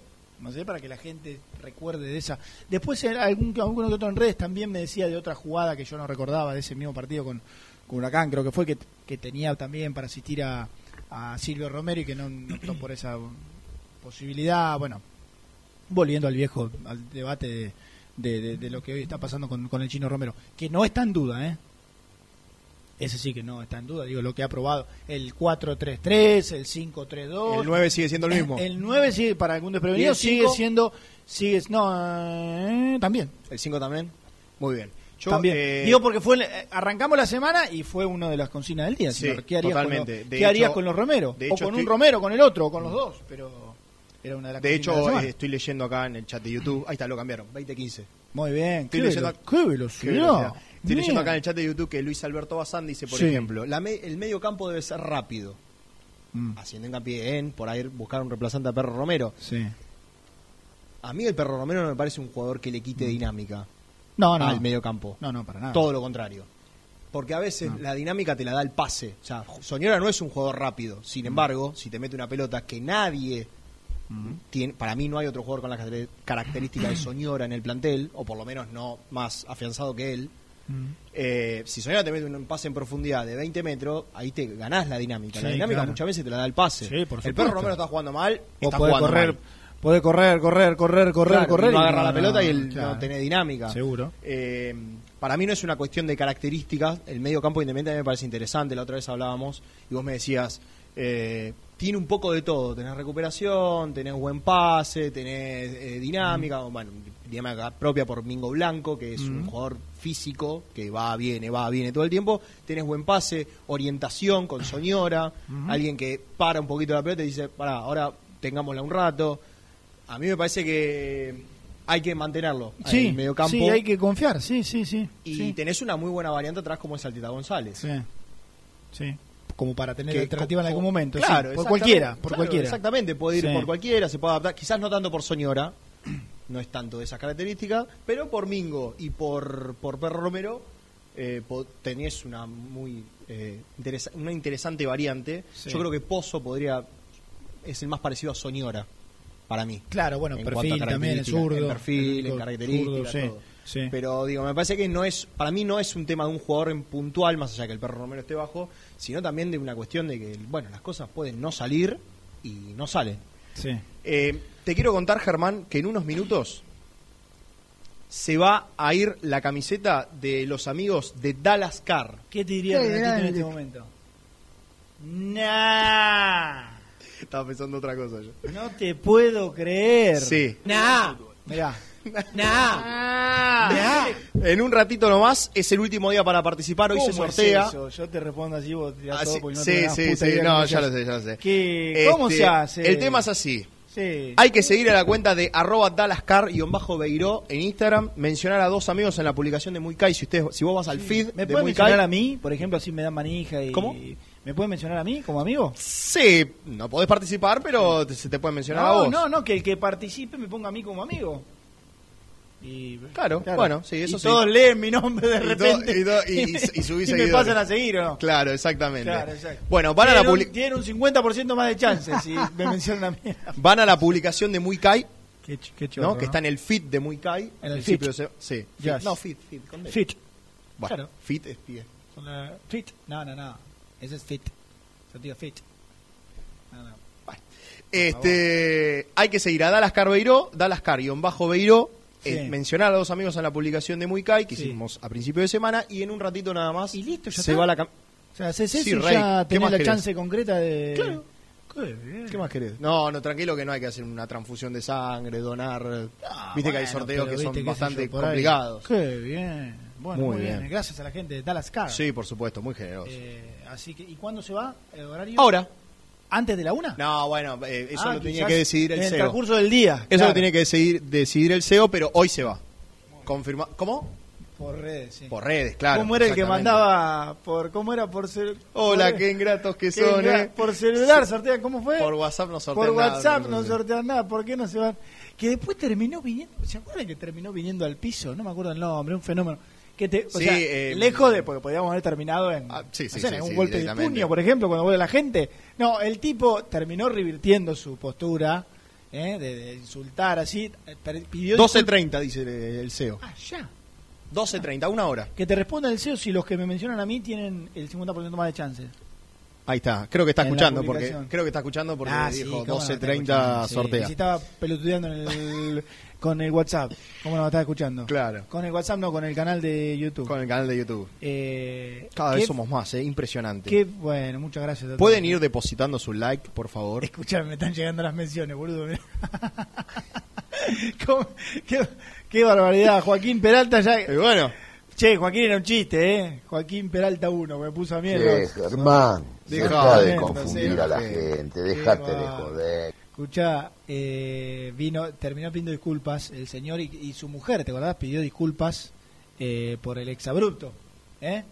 No sé, para que la gente recuerde de esa. Después, en algún, que otro en redes también me decía de otra jugada que yo no recordaba de ese mismo partido con, con Huracán, creo que fue que, que tenía también para asistir a, a Silvio Romero y que no, no optó por esa posibilidad. Bueno, volviendo al viejo, al debate de, de- de- de lo que hoy está pasando con, con el chino Romero, que no está en duda, ¿eh? Ese sí que no está en duda, digo, lo que ha probado el 4-3-3, el 5-3-2. El 9 sigue siendo el mismo. El 9 sigue, para algún ¿Y desprevenido, sigue siendo. Sigue, no, eh, también. ¿El 5 también? Muy bien. Yo, también. eh, Digo, porque fue eh, arrancamos la semana y fue una de las consignas del día. Sí, señor. ¿Qué harías, totalmente. Con, ¿qué harías con los Romero? de o hecho con un Romero, con el otro, o con los dos. Pero era una de las de hecho, la estoy leyendo acá en el chat de YouTube. Ahí está, lo cambiaron. 2015. Muy bien. estoy Qué, leyendo velo- qué Qué velocidad. velocidad. Estoy leyendo acá en el chat de YouTube que Luis Alberto Bazán dice, por Sí. ejemplo, la me- el medio campo debe ser rápido. Mm, Haciendo hincapié en por ahí buscar un reemplazante a Perro Romero. sí. A mí el Perro Romero no me parece un jugador que le quite dinámica Mm. No, no. al medio campo. No, no, para nada. Todo lo contrario. Porque a veces No. la dinámica te la da el pase. O sea, Soñora no es un jugador rápido. Mm. Sin embargo, si te mete una pelota que nadie Mm. tiene, para mí no hay otro jugador con las caracter- características de Soñora en el plantel, o por lo menos no más afianzado que él. Mm. Eh, si Soñora te mete un pase en profundidad de 20 metros, ahí te ganás la dinámica. la dinámica claro. muchas veces te la da el pase. Sí, por el perro Romero está jugando mal, O está puede jugando correr, mal. Puede correr, correr, correr, correr, Claro, correr. y no agarra la pelota y él claro. no tiene dinámica. Seguro. Eh, para mí no es una cuestión de características. El medio campo independiente a mí me parece interesante. La otra vez hablábamos y vos me decías, eh, tiene un poco de todo. Tenés recuperación, tenés buen pase, tenés eh, dinámica, bueno, dinámica propia por Mingo Blanco, que es un Mm. jugador físico que va, viene, va, viene todo el tiempo. Tenés buen pase, orientación con Soñora, alguien que para un poquito la pelota y dice, pará, ahora tengámosla un rato. A mí me parece que hay que mantenerlo en Sí, el medio campo. sí, hay que confiar, sí, sí, sí. Y sí. tenés una muy buena variante atrás como es Altita González. Sí, sí. como para tener que- alternativa en algún momento. sí, Claro, por cualquiera, por claro, cualquiera. Exactamente, puede ir por cualquiera, se puede adaptar. Quizás no tanto por Soñora, no es tanto de esas características, pero por Mingo y por, por Perro Romero eh, tenés una muy eh, interesa- una interesante variante. Yo creo que Pozo podría es el más parecido a Soñora para mí. Claro, bueno, En perfil también, características, zurdo. en perfil, en zurdo, características, sí, todo. sí. Pero digo, me parece que no es, para mí no es un tema de un jugador en puntual, más allá que el perro Romero esté bajo, sino también de una cuestión de que, bueno, las cosas pueden no salir y no salen. Sí. Eh, te quiero contar, Germán, que en unos minutos se va a ir la camiseta de los amigos de Dallas Car. ¿Qué te diría Qué en este momento? Nah. Estaba pensando otra cosa yo. No te puedo creer. Sí. Nah. Mirá. Nah. Nah. En un ratito nomás es el último día para participar. Hoy se ¿Cómo es sortea. eso? Yo te respondo así, vos tirás Ah, todo sí, porque no sí, tenés sí, puta sí, idea no, ya lo sé, ya lo sé. ¿Qué- ¿Cómo Este, se hace? El tema es así. Sí. Hay que seguir a la cuenta de arroba DallasCar-Beiró en Instagram, mencionar a dos amigos en la publicación de Muy Kai. Si, usted, si vos vas al feed ¿Me de pueden Muy mencionar Kai, a mí? Por ejemplo, así me dan manija y... ¿Cómo? ¿Me pueden mencionar a mí como amigo? Sí, no podés participar, pero te- se te puede mencionar a No, vos. no, no, que el que participe me ponga a mí como amigo. Y, Claro, bueno, sí, eso y sí. todos leen mi nombre de Y repente. y to- y- y- me- y subís y me seguidores. pasan a seguir, ¿o no? Claro, exactamente. Claro. Bueno, van a, la Tienen un- publi- Tienen un 50% más de chances si me mencionan a mí. van a la publicación de Muy Kai, Qué, qué chorro, ¿no? que está en el feed de Muy Kai. En el feed. se- Sí, Yes. feed. no, feed, feed. con. Fit. Bueno, Claro. feed es pie. Con la- Fit. No, no, no. Ese es fit. Sentido fit. No, no. Este, hay que seguir a Dallas Car Beiró, Dallas Car-Beiró, eh, Sí. mencionar a dos amigos en la publicación de Muy Kai, que Sí. hicimos a principio de semana, y en un ratito nada más Y listo, ya se está. va la cam- O sea, haces eso Sí, y Rey, ya ¿qué tenés la querés? chance concreta de... Claro. Qué bien. ¿Qué más querés? No, no, tranquilo que no hay que hacer una transfusión de sangre, donar. Ah, Viste que hay sorteos que son bastante yo, complicados. Qué bien. Bueno, Muy muy, bien. bien. Gracias a la gente de Dallas Car. Sí, por supuesto, muy generoso. Eh, así que, ¿y cuándo se va el horario? Ahora. ¿Antes de la una? No, bueno, eh, eso Ah, lo tenía que decidir el En el CEO. transcurso del día. Eso claro. lo tiene que decidir, decidir el CEO, pero hoy se va. Confirma ¿Cómo? Por redes, sí. Por redes, claro. ¿Cómo era el que mandaba por cómo era por cel- Hola, por- qué ingratos que qué son, eh. por celular sortean cómo fue Por WhatsApp no sortean por nada, WhatsApp no no sortean nada ¿por qué no se van? que después terminó viniendo ¿se acuerdan que terminó viniendo al piso? no me acuerdo el nombre un fenómeno que te, o Sí, sea, eh, lejos de porque podíamos haber terminado en, Ah, sí, sí, no sé, sí, en un sí, golpe de puño por ejemplo cuando vuelve la gente no el tipo terminó revirtiendo su postura ¿eh? de, de insultar así eh, pidió disculpas. 12.30 dice el- CEO. ah ya 12.30, una hora. que te responda el CEO si los que me mencionan a mí tienen el 50% más de chances. Ahí está, creo que está En escuchando porque creo que está escuchando porque Ah, dijo cómo no, está 12.30 escuchando, sí. sortea. Y si estaba pelotudeando en el, con el WhatsApp. ¿Cómo no me estaba escuchando? Claro. Con el WhatsApp, no, con el canal de YouTube. Con el canal de YouTube. Eh, Cada vez somos más, eh, impresionante. Qué bueno, muchas gracias. a. Pueden ir depositando su like, por favor. Escuchame, me están llegando las menciones, boludo. qué, qué barbaridad. Joaquín Peralta ya. Y bueno, Che, Joaquín era un chiste, ¿eh? Joaquín Peralta 1, me puso a Che, los- Germán, Deja de confundir a la sí. gente, dejate de joder. Escucha, eh, vino, terminó pidiendo disculpas el señor y, y su mujer, ¿te acordás? Pidió disculpas eh, por el exabrupto, ¿eh?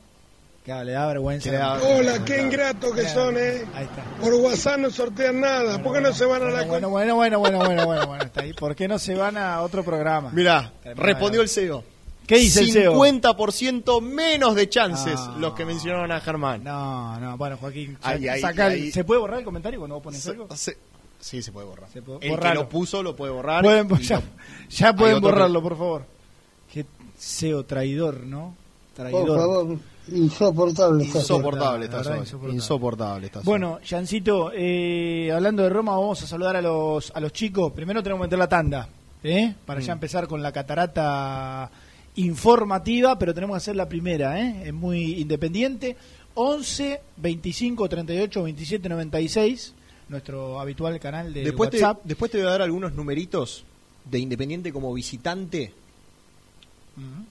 Claro, le da vergüenza. Le da- Hola, qué ingratos que son, ¿eh? Ahí está. Por WhatsApp no sortean nada. ¿Por qué no se van a la Bueno, bueno, bueno, bueno, bueno, bueno, bueno, está ahí. ¿Por qué no se van a otro programa? mirá, respondió el CEO. ¿Qué dice el CEO? 50% menos de chances Ah. los que mencionaron a Germán. No, no, bueno, Joaquín, ahí, saca el- ahí. ¿se puede borrar el comentario cuando vos pones Se- algo? se- sí, se puede borrar. Se puede- el que lo puso lo puede borrar. Pueden- ya, lo- ya pueden que- borrarlo, por favor. Qué CEO traidor, ¿no? Traidor. Por favor, insoportable. Insoportable insoportable. Bueno, Jancito, eh, hablando de Roma, vamos a saludar a los, a los chicos. Primero tenemos que meter la tanda, ¿eh? para ya Mm. empezar con la catarata informativa, pero tenemos que hacer la primera, ¿eh? es muy independiente. 11 25 38 27 96, nuestro habitual canal de después, te, WhatsApp. después te voy a dar algunos numeritos de Independiente como visitante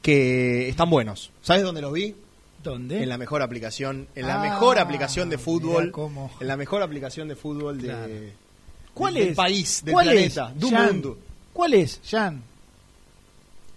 que están buenos. ¿Sabes dónde los vi? ¿Dónde? En la mejor aplicación, en la Ah, mejor aplicación de fútbol, cómo. en la mejor aplicación de fútbol de. ¿Cuál del es? país, del ¿Cuál planeta, es, del Jan? mundo. ¿Cuál es, Jan?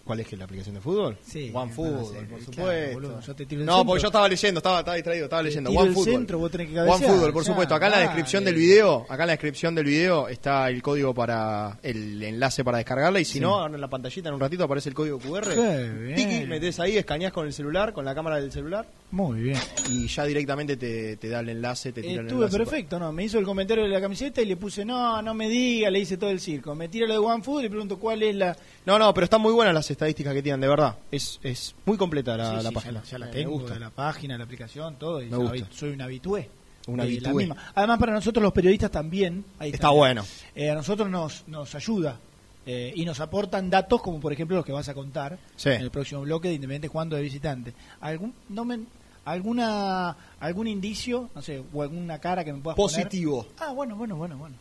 ¿Cuál es que la aplicación de fútbol? Sí, One no Football, sé, por claro, supuesto. boludo, yo te tiro el no, centro. porque yo estaba leyendo, estaba, estaba distraído, estaba leyendo. tiro One el Football. centro, vos tenés que One cabecear, Football, por ya, supuesto. Acá en la descripción del video, acá en la descripción del video está el código para el enlace para descargarla y si no, ahora en la pantallita en un ratito aparece el código QR. Qué bien. Tiki, metes ahí, escaneás con el celular, con la cámara del celular Muy bien. y ya directamente te, te da el enlace, te tira el Estuve enlace. perfecto, ¿no? Me hizo el comentario de la camiseta y le puse, no, no me diga, le hice todo el circo. Me tira lo de OneFood y le pregunto cuál es la... No, no, pero están muy buenas las estadísticas que tienen, de verdad. Es, es muy completa la, Sí, la sí, página. Ya la, ya la Me tengo, gusta. de la página, la aplicación, todo. Y Me gusta. soy un habitué. Un de la habitué. misma. Además, para nosotros los periodistas también. ahí Está bueno. Eh, a nosotros nos, nos ayuda eh, y nos aportan datos como, por ejemplo, los que vas a contar Sí. en el próximo bloque de Independiente jugando de visitante. ¿Algún, no me, alguna, ¿Algún indicio, no sé, o alguna cara que me puedas poner? Positivo. Ah, bueno, bueno, bueno, bueno.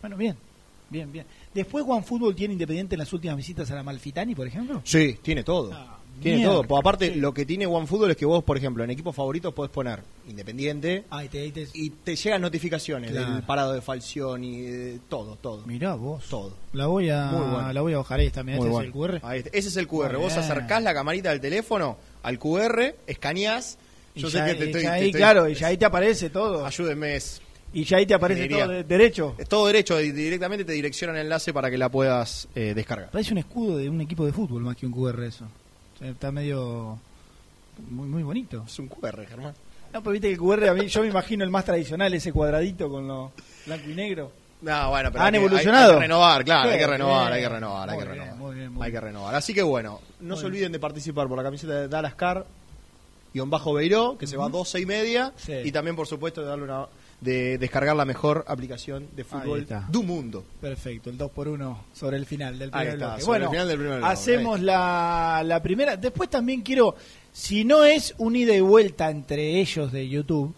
Bueno, bien. Bien, bien. Después Juan Fútbol tiene Independiente en las últimas visitas a la Malfitani, por ejemplo. Sí, tiene todo. Ah, tiene mierda, todo. Pues aparte, sí. lo que tiene OneFootball es que vos, por ejemplo, en equipos favoritos podés poner Independiente Ah, y te, y te- y te llegan notificaciones Claro. del parado de Falcioni, de todo, todo. Mirá vos. Todo. La voy a, bueno. la voy a bajar esta, mirá, este bueno. es el QR. Ahí. Ese es el QR. Muy Vos bien. acercás la camarita del teléfono al QR, escaneás. Yo sé que te estoy. te ahí, estoy- claro, y ya ahí te aparece todo. Ayúdenme. Es, Y ya ahí te aparece todo de- derecho. es todo derecho directamente te direcciona el enlace para que la puedas eh, descargar. Parece un escudo de un equipo de fútbol más que un QR eso. O sea, está medio... Muy, muy bonito. Es un QR, Germán. No, pero viste que el QR, a mí, yo me imagino el más tradicional, ese cuadradito con lo blanco y negro. No, bueno, pero ¿Han hay que- hay- evolucionado? Hay, que renovar, claro, hay que Bien, renovar, hay que renovar, hay muy que bien, renovar. muy bien, muy hay que bien. renovar. Así que bueno, no Muy se bien. olviden de participar por la camiseta de Dallas Car guion bajo Beiró, que se va a 12 y media. Sí. Y también, por supuesto, de darle una de descargar la mejor aplicación de fútbol del mundo. Perfecto, el 2 por 1 sobre el final del primer está, bloque. Bueno, el final del primer bloque, hacemos la, la primera. Después también quiero, si no es un ida y vuelta entre ellos de YouTube,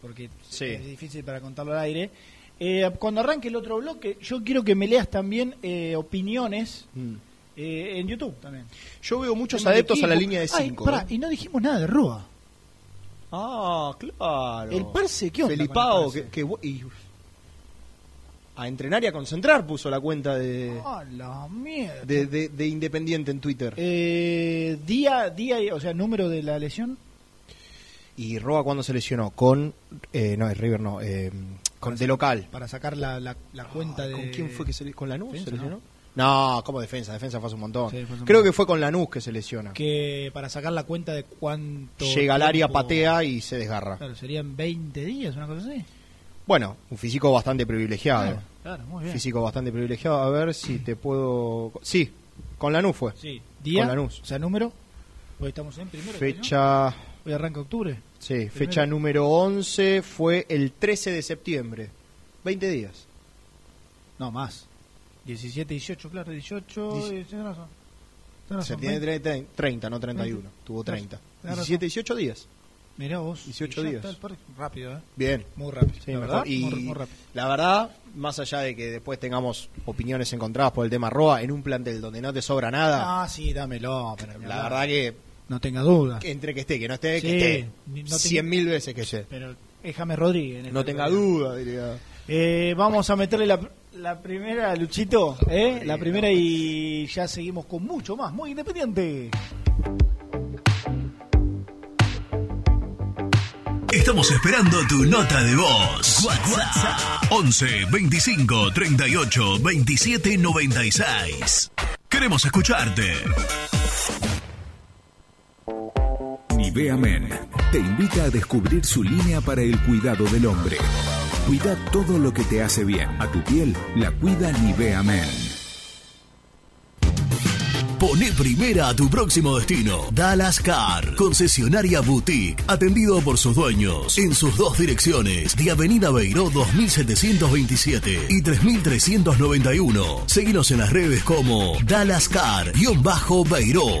porque Sí. es difícil para contarlo al aire, eh, cuando arranque el otro bloque, yo quiero que me leas también eh, opiniones Mm. eh, en YouTube también. Yo veo muchos adeptos a la línea de Ay, 5. pará, y no dijimos nada de Roa. Ah, claro. El Parse, ¿qué onda con Felipao, el que, y- a entrenar y a concentrar puso la cuenta de, Ah, la mierda. de, de- de Independiente en Twitter. Eh, día, día, o sea, número de la lesión. ¿Y Roa cuándo se lesionó? Con. Eh, no, es River no. eh, con, de local. para sacar la, la, la cuenta de... ¿Con quién fue que se ¿Con Lanús Defensa, se lesionó? No, como defensa. Defensa fue hace un montón. Sí, fue hace un Creo montón. que fue con Lanús que se lesiona. Que para sacar la cuenta de cuánto... Llega al área, patea y se desgarra. Claro, serían 20 días, una cosa así. Bueno, un físico bastante privilegiado. Claro, claro, muy bien. Físico bastante privilegiado. A ver si te puedo. Sí, con Lanús fue. Sí, día, Con Lanús. o sea, número. Hoy estamos en primero. ¿no? Fecha. Hoy arranca octubre. Sí, fecha número 11 fue el 13 de septiembre. 20 días. No, más. 17, 18, claro, 18. Dieci- eh, tenés razón. Tenés Se razón, tiene 20. 30, 30, no 31. Tuvo Claro, 30. tenés 17, 18 días. Mirá vos. 18 y ya días. Rápido, ¿eh? Bien. Muy rápido. Sí, la mejor. verdad, Y muy, muy rápido. la verdad, más allá de que después tengamos opiniones encontradas por el tema Roa, en un plantel donde no te sobra nada, Ah, sí, dámelo. Pero la hablar. verdad que, No tenga duda. que entre que esté, que no esté, Sí, que esté. no Cien mil veces que esté. Pero es James Rodríguez. en No esta tenga realidad. duda, diría. Eh, vamos a meterle la, la primera, Luchito, ¿eh? la primera y ya seguimos con mucho más, muy independiente. Estamos esperando tu nota de voz. WhatsApp 11 25 38 27 96. Queremos escucharte. Nivea Men te invita a descubrir su línea para el cuidado del hombre. Cuida todo lo que te hace bien. A tu piel la cuida Nivea Men. Pone primera a tu próximo destino. Dallas Car, concesionaria boutique, atendido por sus dueños en sus dos direcciones, de Avenida Beiró 2727 y 3391. Seguinos en las redes como Dallas Car-Beiró.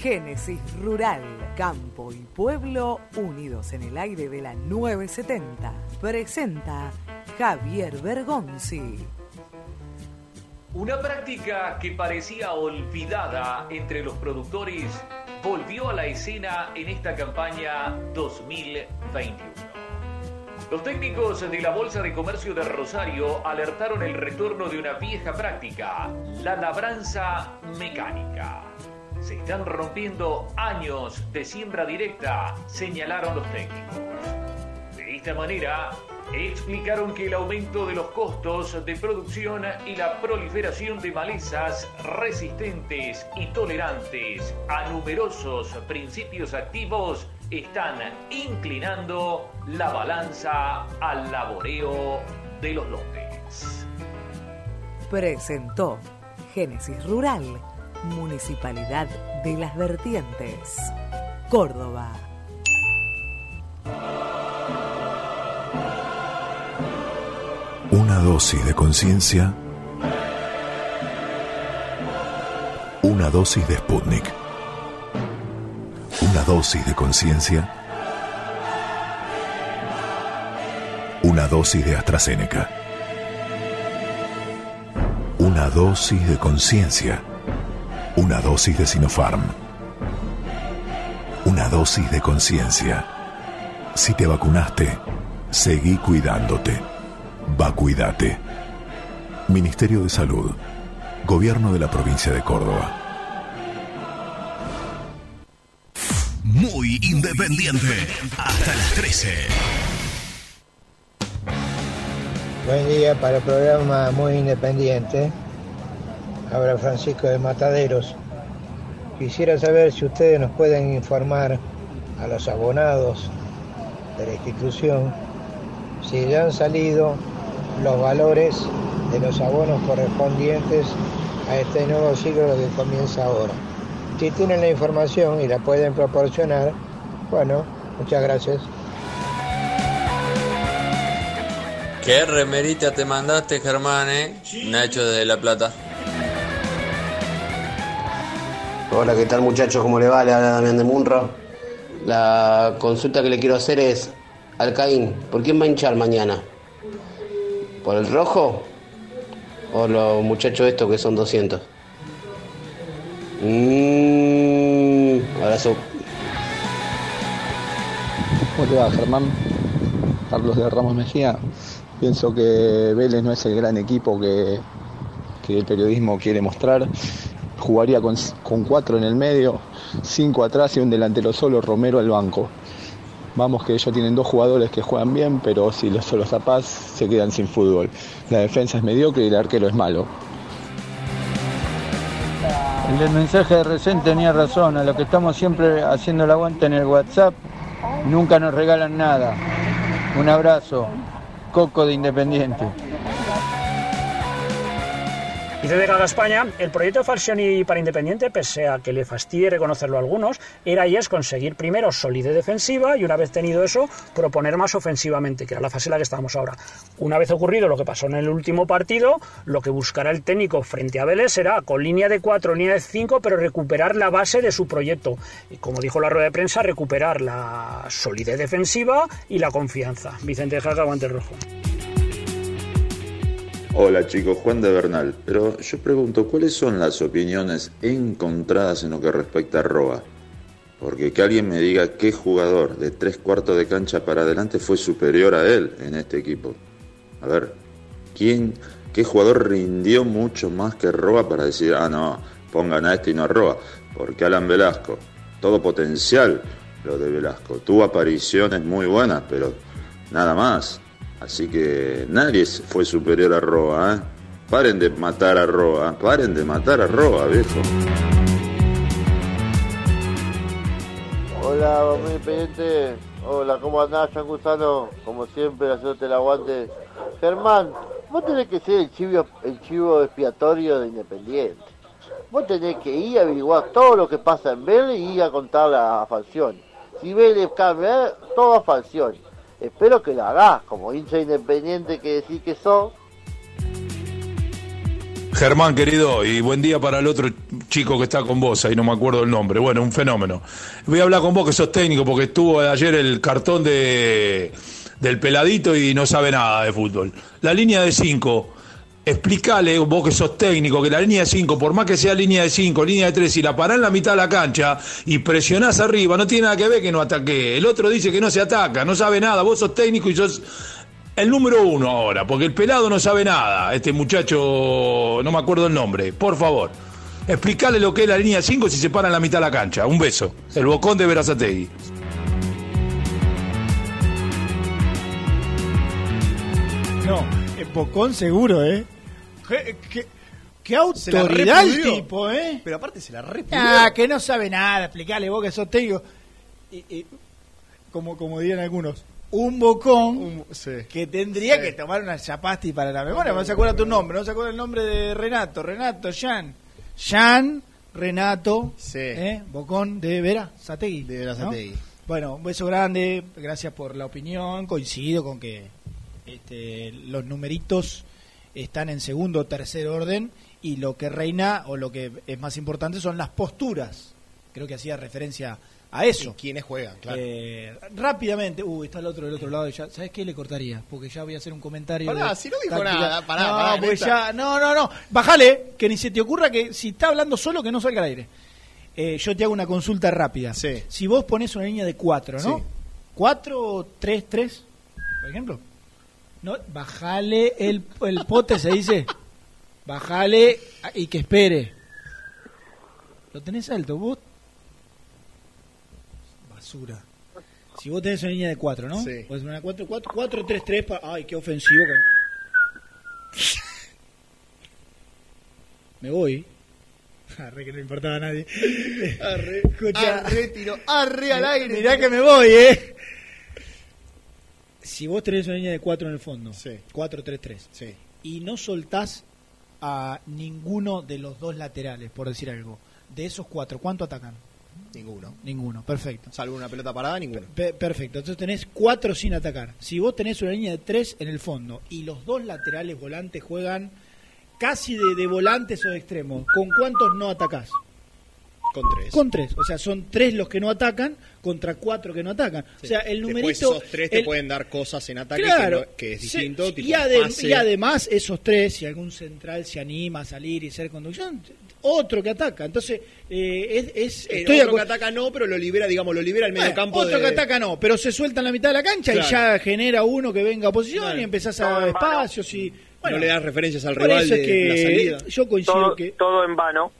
Génesis Rural, Campo y Pueblo unidos en el aire de la 970. Presenta Javier Bergonzi. Una práctica que parecía olvidada entre los productores volvió a la escena en esta campaña 2021. Los técnicos de la Bolsa de Comercio de Rosario alertaron el retorno de una vieja práctica, la labranza mecánica. Se están rompiendo años de siembra directa, señalaron los técnicos. De esta manera, explicaron que el aumento de los costos de producción y la proliferación de malezas resistentes y tolerantes a numerosos principios activos están inclinando la balanza al laboreo de los lotes. Presentó Génesis Rural, Municipalidad de las Vertientes, Córdoba. Una dosis de conciencia. Una dosis de Sputnik. Una dosis de conciencia. Una dosis de AstraZeneca. Una dosis de conciencia. Una dosis de Sinopharm. Una dosis de conciencia. Si te vacunaste, seguí cuidándote. Vacuídate. Ministerio de Salud. Gobierno de la provincia de Córdoba. Muy independiente. Hasta las 13. Buen día para el programa Muy Independiente. Habla Francisco de Mataderos. Quisiera saber si ustedes nos pueden informar a los abonados de la institución si ya han salido los valores de los abonos correspondientes a este nuevo ciclo que comienza ahora. Si tienen la información y la pueden proporcionar, bueno, muchas gracias. ¿Qué remerita te mandaste, Germán, eh? Nacho desde La Plata. Hola, ¿qué tal muchachos? ¿Cómo le va? Le habla Damián de Munro. La consulta que le quiero hacer es, Alcaín, ¿por quién va a hinchar mañana? ¿Por el rojo? O los muchachos estos que son 200. Mmm, abrazo. ¿Cómo te va, Germán? Carlos de Ramos Mejía. Pienso que Vélez no es el gran equipo que, que el periodismo quiere mostrar. Jugaría con, cuatro en el medio, cinco atrás y un delantero solo, Romero al banco. Vamos que ellos tienen dos jugadores que juegan bien, pero si los solo zapás se quedan sin fútbol. La defensa es mediocre y el arquero es malo. El mensaje de recién tenía razón, a lo que estamos siempre haciendo el aguante en el WhatsApp, nunca nos regalan nada. Un abrazo, Coco de Independiente. Y desde Gaga España, el proyecto de Falcioni para Independiente, pese a que le fastidie reconocerlo a algunos, era y es conseguir primero solidez defensiva y una vez tenido eso, proponer más ofensivamente, que era la fase en la que estábamos ahora. Una vez ocurrido lo que pasó en el último partido, lo que buscará el técnico frente a Vélez será con línea de 4, línea de 5, pero recuperar la base de su proyecto. Y como dijo la rueda de prensa, recuperar la solidez defensiva y la confianza. Vicente Jaca, guante rojo. Hola chicos, Juan de Bernal. Pero yo pregunto, ¿cuáles son las opiniones encontradas en lo que respecta a Roa? Porque que alguien me diga qué jugador de tres cuartos de cancha para adelante fue superior a él en este equipo. A ver, ¿quién, qué jugador rindió mucho más que Roa para decir, ah, no, pongan a este y no a Roa? Porque Alan Velasco, todo potencial lo de Velasco. Tuvo apariciones muy buenas, pero nada más. Así que nadie fue superior a Roa, ¿eh? Paren de matar a Roa, paren de matar a Roa, viejo. Hola, mi independiente. Hola, ¿cómo andás, San Gusano? Como siempre, haciéndote el aguante. Germán, vos tenés que ser el chivo, el chivo expiatorio de Independiente. Vos tenés que ir a averiguar todo lo que pasa en Vélez y ir a contar a Falcioni. Si Vélez cambia, todo a Falcioni. Espero que lo hagas, como hincha independiente que decís que sos. Germán, querido, y buen día para el otro chico que está con vos, ahí no me acuerdo el nombre. Bueno, un fenómeno. Voy a hablar con vos que sos técnico, porque estuvo ayer el cartón de del peladito y no sabe nada de fútbol. La línea de 5, explicale vos que sos técnico, que la línea de 5, por más que sea línea de 5, línea de 3, si la parás en la mitad de la cancha y presionás arriba, no tiene nada que ver que no ataque. El otro dice que no se ataca, no sabe nada, vos sos técnico y sos el número uno ahora, porque el pelado no sabe nada. Este muchacho, no me acuerdo el nombre, por favor. Explicale lo que es la línea 5 si se para en la mitad de la cancha. Un beso. El bocón de Verazategui. No, el Bocón seguro, ¿eh? ¿Qué, qué, qué autoridad el tipo, ¿eh? Pero aparte se la repudió. Ah, que no sabe nada, explicale vos que sos técnico. Y, y, como, como dirían algunos, un bocón que tendría Sí. que tomar una chapasti para la memoria. No se acuerda tu nombre, no se acuerda el nombre de Renato. Renato, Jan. Jan, Renato, ¿eh? Bocón de Vera Sategui. De Vera Sategui. Bueno, un beso grande, gracias por la opinión. Coincido con que este, los numeritos están en segundo o tercer orden y lo que reina o lo que es más importante son las posturas. Creo que hacía referencia a eso. Y quiénes juegan, claro. Eh, rápidamente, uy, está el otro del otro lado. Ya, ¿Sabes qué le cortaría? Porque ya voy a hacer un comentario. Pará, de si no dijo táctica. nada, pará, no, pará, ya, no, no, no. Bájale, que ni se te ocurra que si está hablando solo, que no salga al aire. Eh, yo te hago una consulta rápida. Si vos pones una línea de 4, ¿no? Sí. 4, 3, 3, por ejemplo. No, bajale el, el pote, se dice. Bajale y que espere. Lo tenés alto, vos. Basura. Si vos tenés una línea de 4, ¿no? Sí. Pues una 4, 4, 4, 3, 3. pa- Ay, qué ofensivo. Me voy. Arre que no le importaba a nadie. Arre, Escucha. arre, tiro, arre al aire. Mirá que me voy, ¿eh? Si vos tenés una línea de 4 en el fondo, 4, 3, 3, y no soltás a ninguno de los dos laterales, por decir algo, de esos cuatro, ¿cuánto atacan? Ninguno. Ninguno, perfecto. Salvo una pelota parada, ninguno. Pe- perfecto, entonces tenés cuatro sin atacar. Si vos tenés una línea de tres en el fondo y los dos laterales volantes juegan casi de, de volantes o de extremos, ¿con cuántos no atacás? Con tres. Con tres. O sea, son tres los que no atacan contra cuatro que no atacan. O sea, el numerito... Después esos tres te el- pueden dar cosas en ataque Claro. que, no- que es Sí, distinto. tipo y, ade- pase. y además, esos tres, si algún central se anima a salir y hacer conducción, otro que ataca. Entonces, eh, es, es- Eh, estoy de otro que ataca no, pero lo libera, digamos, lo libera al medio Bueno, campo otro de... que ataca no, pero se suelta en la mitad de la cancha Claro. y ya genera uno que venga a posición Claro. y empezás a vano. espacios y... Bueno, no le das referencias al rival de, es la salida. yo coincido Todo, que... todo en vano.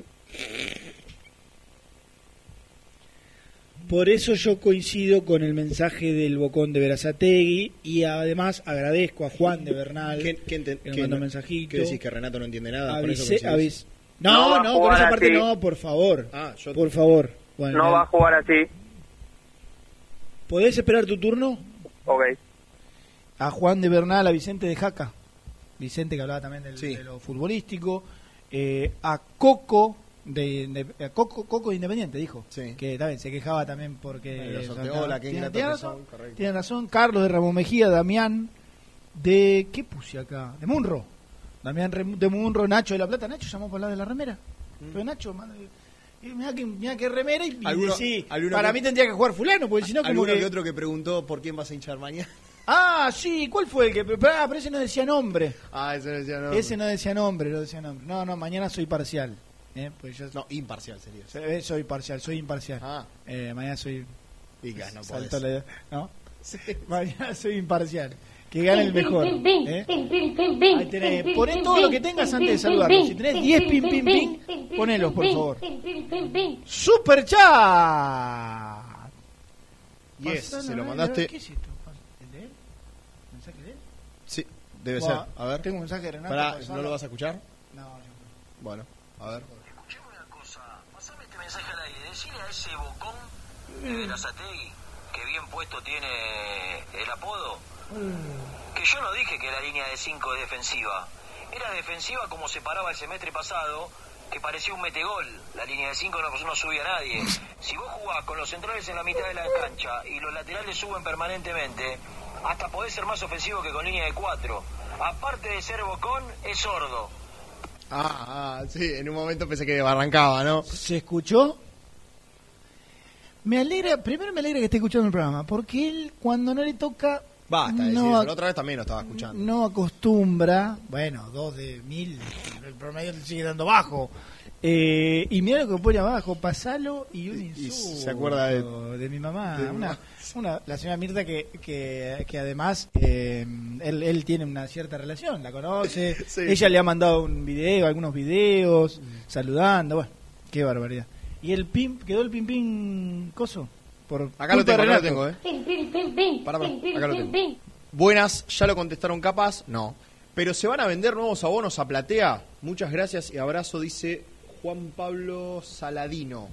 Por eso yo coincido con el mensaje del Bocón de Verazategui y además agradezco a Juan de Bernal ¿Quién, quién te- que me quién- mandó un mensajito. ¿Qué decís que Renato no entiende nada? por eso Avisé- coincidís? avis- No, no, con jugar esa parte así. no, por favor. Ah, yo- Por favor. Bueno, No va a jugar así. ¿Podés esperar tu turno? Ok. A Juan de Bernal, a Vicente de Jaca. Vicente que hablaba también del- de lo futbolístico. eh, a Coco de, de- a Coco, Coco de Independiente, dijo. Que también se quejaba también porque... Eh, tiene, razón. Carlos de Ramón Mejía, Damián de... ¿Qué puse acá? De Munro. Damián de Munro, Nacho de la Plata. Nacho llamó para hablar de la remera. Pero Nacho, man, eh, mirá que, mirá que remera y, y Alguno- decí, alguno para que- mí tendría que jugar fulano, porque si no como que... que otro que preguntó por quién vas a hinchar mañana. Ah, sí, ¿cuál fue el que? Ah, pero ese no decía nombre. Ah, ese no decía nombre. Ese no decía nombre, no decía nombre. No, no, mañana soy parcial. ¿Eh? Pues yo, No, imparcial sería. Eh, soy parcial, soy imparcial. Ah. Eh, mañana soy. Y que no Saltó podés. la ¿no? Mañana soy imparcial. Que gane el mejor. ¿eh? Ahí tenés. Poné todo lo que tengas antes de saludarlo. Si tenés 10 pim pim pim, ponelos, por favor. Super chat. Yes, se lo mandaste. ¿Qué es esto? ¿El de él? ¿Mensaje de él? Sí, debe ser. A ver. Tengo un mensaje de Renato. Pará. ¿no lo vas a escuchar? No, yo Bueno, a ver. Pasame este mensaje al aire. Decile a ese bocón de Verazategui, que bien puesto tiene el apodo, que yo no dije que la línea de 5 es defensiva. Era defensiva como se paraba el semestre pasado, que parecía un metegol. La línea de 5 no, no subía a nadie. Si vos jugás con los centrales en la mitad de la cancha y los laterales suben permanentemente, hasta podés ser más ofensivo que con línea de 4. Aparte de ser bocón, es sordo. Ah, ah, sí, en un momento pensé que arrancaba, ¿no? ¿Se escuchó? Me alegra, primero me alegra que esté escuchando el programa, porque él cuando no le toca Basta, no, decir eso. ac- La otra vez también lo estaba escuchando. no acostumbra, bueno, dos de mil, el promedio le sigue dando bajo. Eh, y mira lo que pone abajo, pasalo y un insulto se acuerda de- mi mamá, de una, una- la señora Mirta que, que, que además eh, él, él tiene una cierta relación, la conoce, Sí. ella le ha mandado un video, algunos videos, saludando, bueno, qué barbaridad. ¿Y el pim, quedó el pim pim coso? Por Acá lo tengo, acá lo tengo, ¿eh? Pará, pará, acá lo tengo. Buenas, ya lo contestaron capaz, no. Pero se van a vender nuevos abonos a Platea. Muchas gracias y abrazo, dice Juan Pablo Saladino.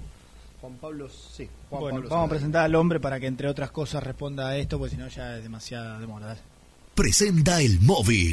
Juan Pablo, sí. Juan Bueno, Pablo vamos a presentar al hombre para que entre otras cosas responda a esto, porque si no ya es demasiada demora. Presenta el móvil.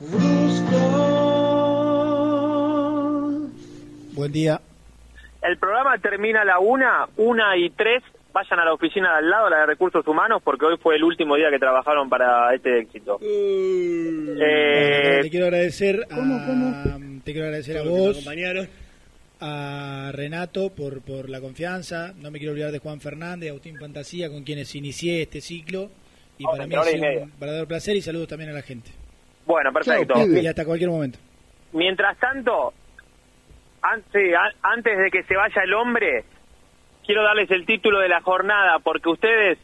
Brusco. Buen día. El programa termina a la una, una y tres. Vayan a la oficina de al lado, la de recursos humanos, porque hoy fue el último día que trabajaron para este éxito. Eh, te quiero agradecer a, te quiero agradecer a vos, a Renato por, por la confianza. No me quiero olvidar de Juan Fernández, Agustín Fantasía, con quienes inicié este ciclo. Y Oh, para mí ha sido un verdadero placer y saludos también a la gente. Bueno, perfecto. Y hasta cualquier momento. Mientras tanto, an- sí, an- antes de que se vaya el hombre, quiero darles el título de la jornada, porque ustedes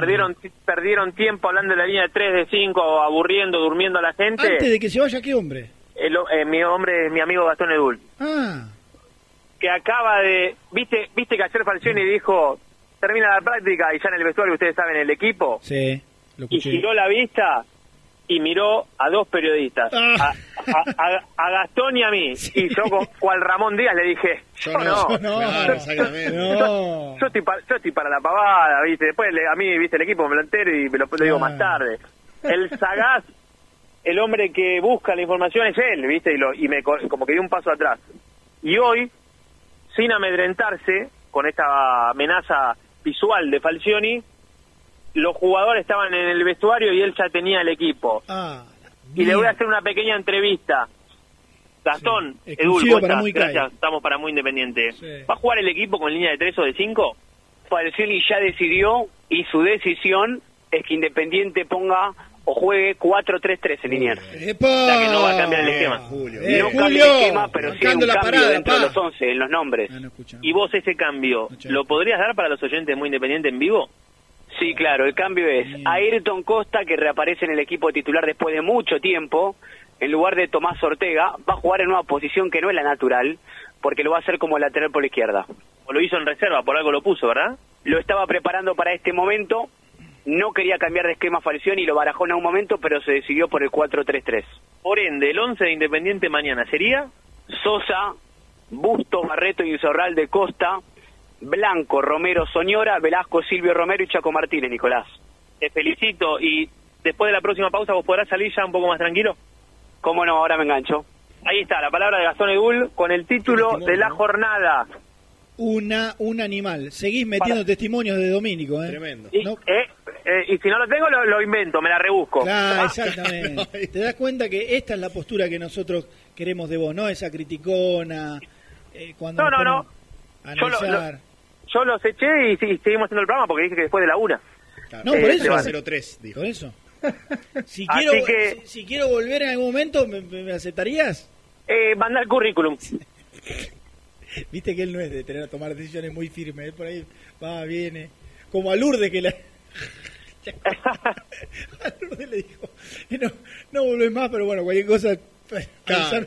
perdieron perdieron tiempo hablando de la línea de 3 de 5, aburriendo, durmiendo a la gente. Antes de que se vaya, ¿qué hombre? El eh, mi hombre es mi amigo Gastón Edul, Ah, que acaba de... ¿Viste viste que ayer Falcioni dijo, termina la práctica y ya en el vestuario, ustedes saben, el equipo, sí, lo y giró la vista y miró a dos periodistas, Ah. a, a, a- a Gastón y a mí. Y yo, cual Ramón Díaz, le dije, yo, Yo no, no. claro, Yo- yo- Yo, estoy para, yo estoy para la pavada, ¿viste? Después le- a mí, ¿viste? El equipo me lo entero y me lo, lo digo más tarde. El sagaz, el hombre que busca la información es él, ¿viste? Y, lo, y me co- como que dio un paso atrás. Y hoy, sin amedrentarse con esta amenaza visual de Falcioni, los jugadores estaban en el vestuario y él ya tenía el equipo. Ah, y le voy a hacer una pequeña entrevista. Gastón, Sí, Edul, exclusivo ¿cómo para. Gracias, estamos para Muy Independiente. Sí. ¿Va a jugar el equipo con línea de tres o de cinco? Falcioni ya decidió y su decisión es que Independiente ponga o juegue 4-3-3 en Liniers. O sea que no va a cambiar el esquema. Eh, no cambia Julio, el esquema, pero sí un la cambio parada, dentro de pa. los 11, en los nombres. ¿Y vos ese cambio lo podrías dar para los oyentes de Muy Independiente en vivo? Sí, claro, el cambio es Ayrton Costa, que reaparece en el equipo titular después de mucho tiempo, en lugar de Tomás Ortega, va a jugar en una posición que no es la natural, porque lo va a hacer como lateral por la izquierda. O lo hizo en reserva, por algo lo puso, ¿verdad? Lo estaba preparando para este momento, no quería cambiar de esquema Falcioni y lo barajó en un momento, pero se decidió por el 4-3-3. Por ende, el 11 de Independiente mañana sería Sosa, Bustos, Barreto y Zorral de Costa, Blanco, Romero, Soñora, Velasco, Silvio Romero y Chaco Martínez, Nicolás. Te felicito y después de la próxima pausa vos podrás salir ya un poco más tranquilo. ¿Cómo no? Ahora me engancho. Ahí está, la palabra de Gastón Edul con el título de la jornada. Una, un animal. Seguís metiendo testimonios de Domínico, ¿eh? Tremendo. Y, eh, eh, y si no lo tengo, lo, lo invento, me la rebusco. Claro, Ah, exactamente. Te das cuenta que esta es la postura que nosotros queremos de vos, ¿no? Esa criticona. eh, cuando No, nos no, no. Yo lo- analizar. Yo los eché y, seguimos haciendo el programa porque dije que después de la una. No, Eh, por eso. van. 03, dijo. Eso. Si Así quiero, que- si, si quiero volver en algún momento, ¿me, me- me aceptarías? Eh, manda el currículum. Viste que él no es de tener tomar decisiones muy firmes. Él por ahí va, viene. Como a Lourdes que la... a Lourdes le dijo, no, no volvés más, pero bueno, cualquier cosa... avisame".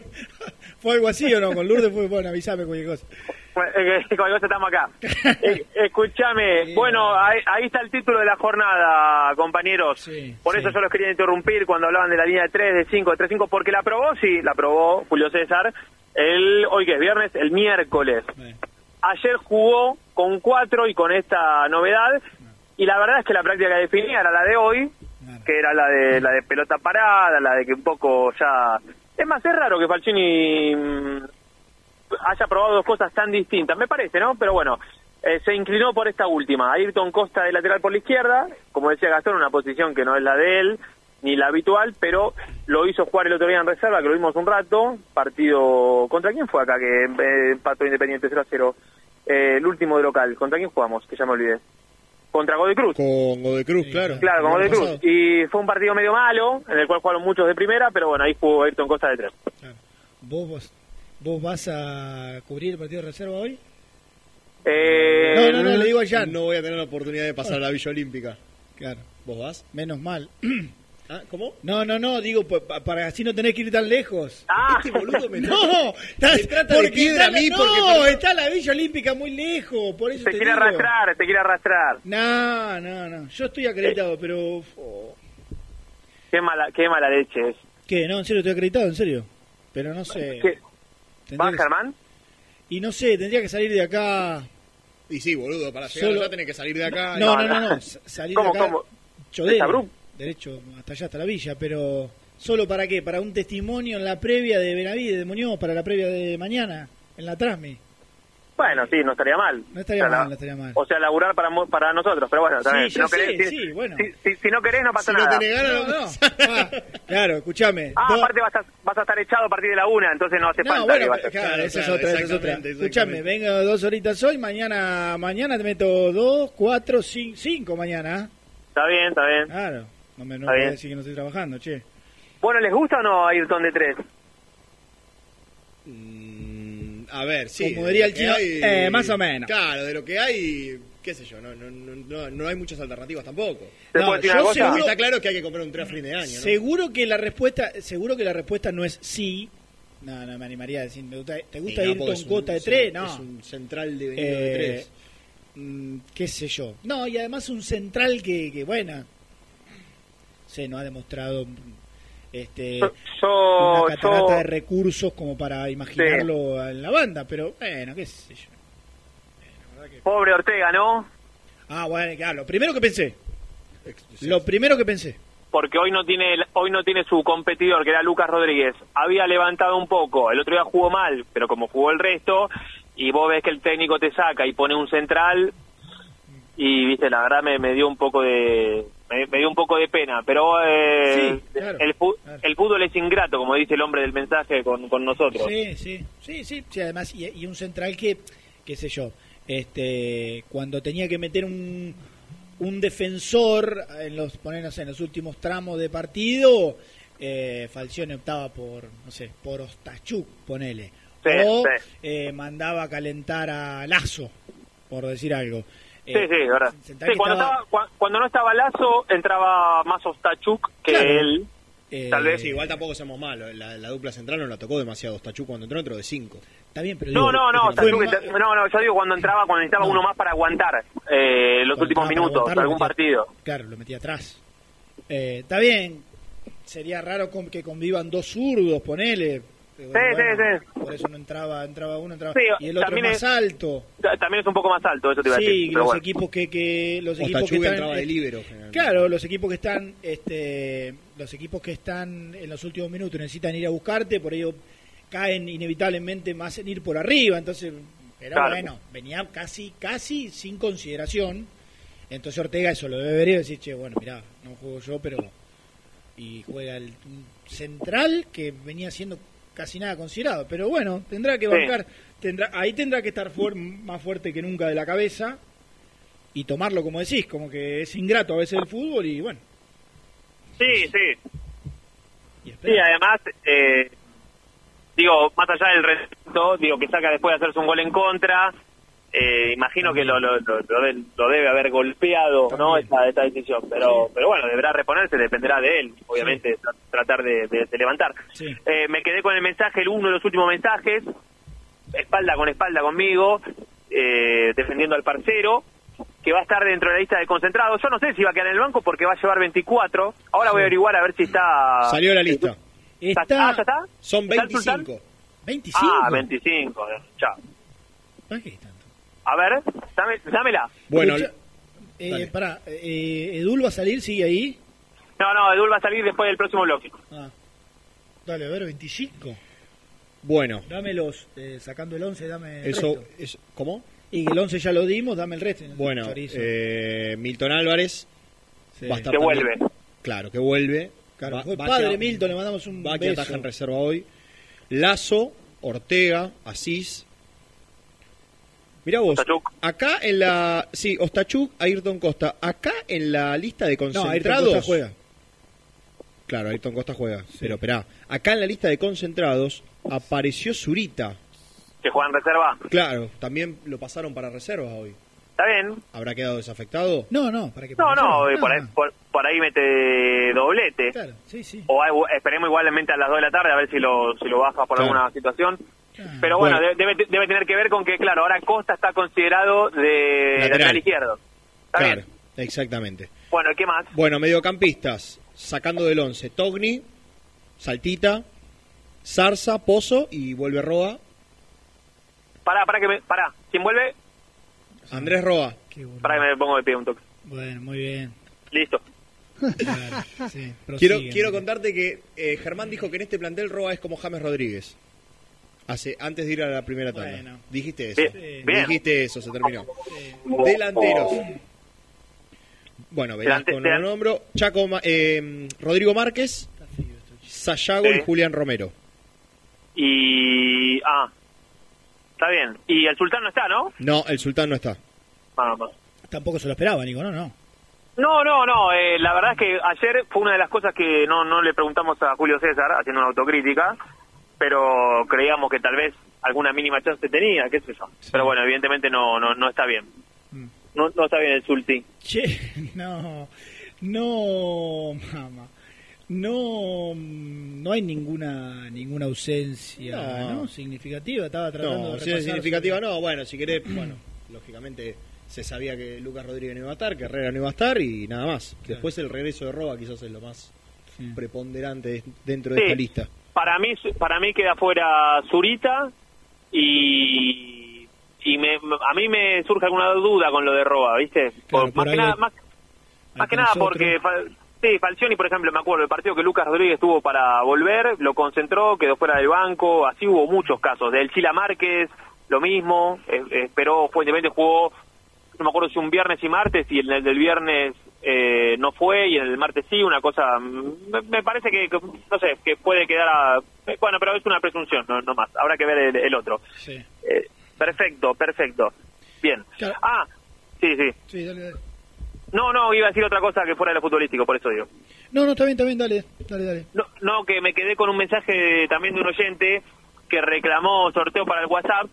¿Fue algo así o no? Con Lourdes fue, bueno, avísame cualquier cosa. Cualquier cosa estamos acá. Eh, escúchame, bueno, ahí, ahí está el título de la jornada, compañeros. Por eso yo los quería interrumpir cuando hablaban de la línea de 3, de 5, de 3, 5, porque la aprobó, sí, la aprobó Julio César, el, hoy que es viernes, el miércoles. Ayer jugó con 4 y con esta novedad, y la verdad es que la práctica que definía era la de hoy, que era la de la de pelota parada, la de que un poco ya... Es más, es raro que Falcini mm, haya probado dos cosas tan distintas, me parece, ¿no? Pero bueno, eh, se inclinó por esta última. Ayrton Costa de lateral por la izquierda, como decía Gastón, una posición que no es la de él, ni la habitual, pero lo hizo jugar el otro día en reserva, que lo vimos un rato, partido... ¿Contra quién fue acá que eh, empató Independiente 0 a 0? Eh, el último de local, ¿contra quién jugamos? Que ya me olvidé. Contra Godoy Cruz. Con Godoy Cruz, claro. Claro, con Godoy Cruz. Y fue un partido medio malo, en el cual jugaron muchos de primera, pero bueno, ahí jugó Ayrton Costa de tres. ¿Vos, vos, vos vas a cubrir el partido de reserva hoy? Eh, No, no, no, le digo a Jan. No voy a tener la oportunidad de pasar a la Villa Olímpica. Claro. ¿Vos vas? Menos mal. ¿Ah, ¿Cómo? No, no, no, digo, pa- pa- para así no tener que ir tan lejos. Ah, Este boludo me No, está, Me trata de piedra a mí no, porque está la Villa Olímpica muy lejos, por eso Te te, quiere digo. arrastrar, te quiere arrastrar. No, no, no, yo estoy acreditado, pero... oh, Qué mala, qué mala leche es. ¿Qué? No, en serio, estoy acreditado, en serio. Pero no sé. ¿Qué? Tendría ¿Vas, que- Germán? Y no sé, tendría que salir de acá... Y sí, boludo, para llegar Solo- allá tenés que salir de acá. No, no, no, no, s- salir ¿Cómo, de acá... cómo? Derecho hasta allá, hasta la villa, pero... ¿Solo para qué? ¿Para un testimonio en la previa de Benavides, de Muñoz, para la previa de mañana, en la Trasmi? Bueno, sí, no estaría mal. No estaría O sea, mal, no estaría mal. O sea, laburar para, para nosotros, pero bueno, Sí, si, no sé, querés, si, sí, bueno. si, si- si no querés, no pasa Si no nada. te negaron, No, no. Ah, claro, escúchame. Ah, aparte vas a, vas a estar echado a partir de la una, entonces no hace No, falta bueno, que vayas. claro, esa es claro, otra, esa es otra. Escúchame, vengo dos horitas hoy, mañana mañana te meto dos, cuatro, cinco, cinco mañana. Está bien, está bien. Claro, no me no Está voy a bien. decir que no estoy trabajando, che. Bueno, ¿les gusta o no Ayrton de tres? Mm, a ver, sí. Como diría el chino, hay- eh, más o menos. Claro, de lo que hay, qué sé yo, no, no, no, no, no hay muchas alternativas tampoco. ¿Te No, yo seguro- Está claro que hay que comprar un tren a fin de año, ¿no? Seguro que la respuesta, seguro que la respuesta no es sí. No, no me animaría a decir, ¿te gusta, te gusta Sí, no, ir con cuota de tres? No. Es un central de venido Eh, de tres. mm, qué sé yo. No, y además un central que, que bueno, se no ha demostrado este, yo- una catarata yo- de recursos como para imaginarlo en la banda, pero bueno, qué sé yo. Pobre Ortega, ¿no? Ah, bueno, claro, lo primero que pensé. Lo primero que pensé. Porque hoy no tiene hoy no tiene su competidor, que era Lucas Rodríguez. Había levantado un poco, el otro día jugó mal, pero como jugó el resto, y vos ves que el técnico te saca y pone un central, y viste, la verdad me, me dio un poco de me, me dio un poco de pena, pero eh, Sí, claro, el, el fútbol es ingrato, como dice el hombre del mensaje con, con nosotros. Sí, sí, sí, sí, sí, además, y, y un central que, qué sé yo, este, cuando tenía que meter un, un defensor en los, ponernos en los últimos tramos de partido, eh, Falcione optaba por, no sé, por Ostachuk, ponele. Sí, o sí. eh, mandaba a calentar a Lazo, por decir algo. Sí, Eh, sí, verdad. Sí, cuando, estaba- estaba, cua- cuando no estaba Lazo, entraba más Ostachuk que Claro. él. Eh, Tal vez. Sí, igual tampoco seamos malos. La, la dupla central no la tocó demasiado. Stachuk cuando entró, entró de 5. Está bien, pero No, no, no, Ostachuk, no, no, yo digo cuando entraba, cuando necesitaba uno más para aguantar eh, los Cuando últimos minutos de algún metía- partido. Claro, lo metí atrás. Eh, está bien, sería raro con- que convivan dos zurdos, ponele. Sí, sí, sí. Por eso no entraba, entraba uno, entraba. Sí, y el otro también es más es- alto. Ta- También es un poco más alto, eso te iba a Sí, decir. pero los bueno. equipos que, que los equipos que están entraba de generalmente. Claro, los equipos que están este los equipos que están en los últimos minutos necesitan ir a buscarte, por ello caen inevitablemente más en ir por arriba, entonces pero Claro. bueno, venía casi casi sin consideración. Entonces Ortega eso lo debería decir, che, bueno, mirá, no juego yo, pero y juega el central que venía siendo casi nada considerado, pero bueno, tendrá que Sí. bancar, tendrá ahí tendrá que estar fuer- más fuerte que nunca de la cabeza y tomarlo como decís, como que es ingrato a veces el fútbol y bueno, Sí, sí. Sí, además, eh, digo, más allá del reto, digo, que saca después de hacerse un gol en contra, eh, imagino que lo, lo, lo, lo de- lo debe haber golpeado, ¿no? Esta, esta decisión, pero pero bueno, deberá reponerse, dependerá de él, obviamente, tra- tratar de, de- de levantar. Eh, me quedé con el mensaje, el uno de los últimos mensajes, espalda con espalda conmigo, eh, defendiendo al parcero, que va a estar dentro de la lista de concentrados. Yo no sé si va a quedar en el banco porque va a llevar 24. Ahora voy a averiguar a ver si está... Salió la lista. ¿Está, ah, ¿ya está? Son ¿Está el Sultán? 25. 25. Ah, 25. Chao. A ver, dame, dámela. Bueno, eh, pará, eh, Edul va a salir, sigue ahí. No, no, Edul va a salir después del próximo bloque. Ah. Dale, a ver, 25. Bueno, Dámelos, eh, sacando el 11, dame el eso, resto. es- ¿Cómo? Y el 11 ya lo dimos, dame el resto. Bueno, eh, Milton Álvarez Sí. va a estar Que también- vuelve. Claro, que vuelve. Claro, Va- fue va padre Milton, le mandamos un Va que beso. ataja en reserva hoy. Lazo, Ortega, Asís. Mira vos, acá en la... Sí, Ostachuk, Ayrton Costa. Acá en la lista de No, Ayrton concentrados... Costa juega. Claro, Ayrton Costa juega. Pero esperá, acá en la lista de concentrados apareció Zurita. Que juega en reserva. Claro, también lo pasaron para reservas hoy. ¿Está bien? ¿Habrá quedado desafectado? No, no, para que No, no, eh, No, por, ahí, por, por ahí mete doblete. Claro, sí, sí. O hay- esperemos igualmente a las 2 de la tarde a ver si lo, si lo baja por Claro. alguna situación. Pero bueno, Bueno. de- debe, debe tener que ver con que, claro, ahora Costa está considerado de Lateral. lateral izquierdo. Está Claro, bien. exactamente. Bueno, ¿qué más? Bueno, mediocampistas, sacando del 11, Togni, Saltita, Zarza, Pozo y vuelve Roa, Pará, pará que me... Pará. ¿Quién vuelve? Andrés Roa. Pará que me pongo de pie un toque. Bueno, muy bien. Listo. Claro, sí, Quiero, quiero contarte que eh, Germán dijo que en este plantel Roa es como James Rodríguez. Hace, antes de ir a la primera tanda. Bueno. Dijiste eso. Dijiste eso, se terminó. Delanteros. Bueno, Velasco Delante- no lo delan- nombro. Chaco, Ma- eh, Rodrigo Márquez, Sayago y. Julián Romero. Y... Ah. Está bien. Y el sultán no está, ¿no? No, el Sultán no está. Ah, no. Tampoco se lo esperaba, Nico, no, no. No, no, no. eh, la verdad es que ayer fue una de las cosas que no, no le preguntamos a Julio César, haciendo una autocrítica, pero creíamos que tal vez alguna mínima chance tenía, qué sé yo. Pero bueno, evidentemente no, no, no está bien. No, no está bien el Sulti. Che, no, no, mamá. No, no hay ninguna ninguna ausencia No. ¿no? significativa. Estaba tratando No, de si es significativa sobre- no. Bueno, si querés, bueno, lógicamente se sabía que Lucas Rodríguez no iba a estar, que Herrera no iba a estar y nada más. Después el regreso de Roa quizás es lo más preponderante dentro de Sí. esta lista. Para mí, para mí queda fuera Zurita y, y me, a mí me surge alguna duda con lo de Roa, ¿viste? Por- por más, que nada, más, más que nada porque sí, Falcioni, por ejemplo, me acuerdo el partido que Lucas Rodríguez tuvo para volver, lo concentró, quedó fuera del banco, así hubo muchos casos. Del Chila Márquez, lo mismo, eh, esperó, fue independiente, jugó, no me acuerdo si un viernes y martes, y el del viernes eh, no fue, y el martes sí, una cosa, me, me parece que, que, no sé, que puede quedar a, bueno, pero es una presunción, no, no más, habrá que ver el, el otro. Sí. Eh, perfecto, perfecto. Bien. Ah, sí, sí. Sí, dale, dale. No, no, iba a decir otra cosa que fuera de lo futbolístico, por eso digo. No, no, está bien, está bien, dale, dale, dale. No, no, que me quedé con un mensaje de- también de un oyente que reclamó sorteo para el WhatsApp,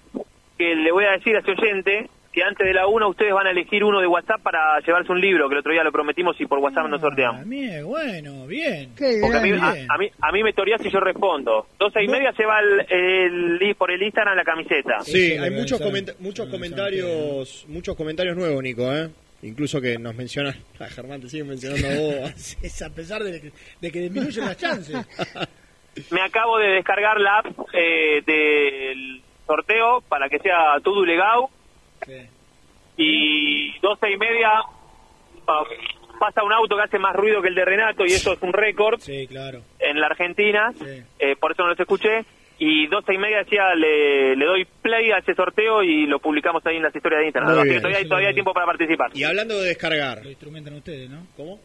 que le voy a decir a ese oyente que antes de la una ustedes van a elegir uno de WhatsApp para llevarse un libro, que el otro día lo prometimos y por WhatsApp nos sorteamos. Bien, bueno, bien. Porque a mí, a, a mí, a mí me toreás y yo respondo. Doce y media se va el, el- por el Instagram la camiseta. Sí, hay muchos, comenta- muchos comentarios, muchos comentarios nuevos, Nico, ¿eh? Incluso que nos mencionan, a Germán te siguen mencionando a vos. Es a pesar de que, de que disminuyen las chances. Me acabo de descargar la app eh, del sorteo para que sea todo legado. Y doce y media pa- pasa un auto que hace más ruido que el de Renato y eso es un récord Sí, claro. en la Argentina. Eh, por eso no los escuché. Y doce y media decía, le, le doy play a ese sorteo y lo publicamos ahí en las historias de Instagram. Muy Así que bien. todavía, todavía hay tiempo para participar. Y hablando de descargar, Lo instrumentan ustedes, ¿no? ¿Cómo?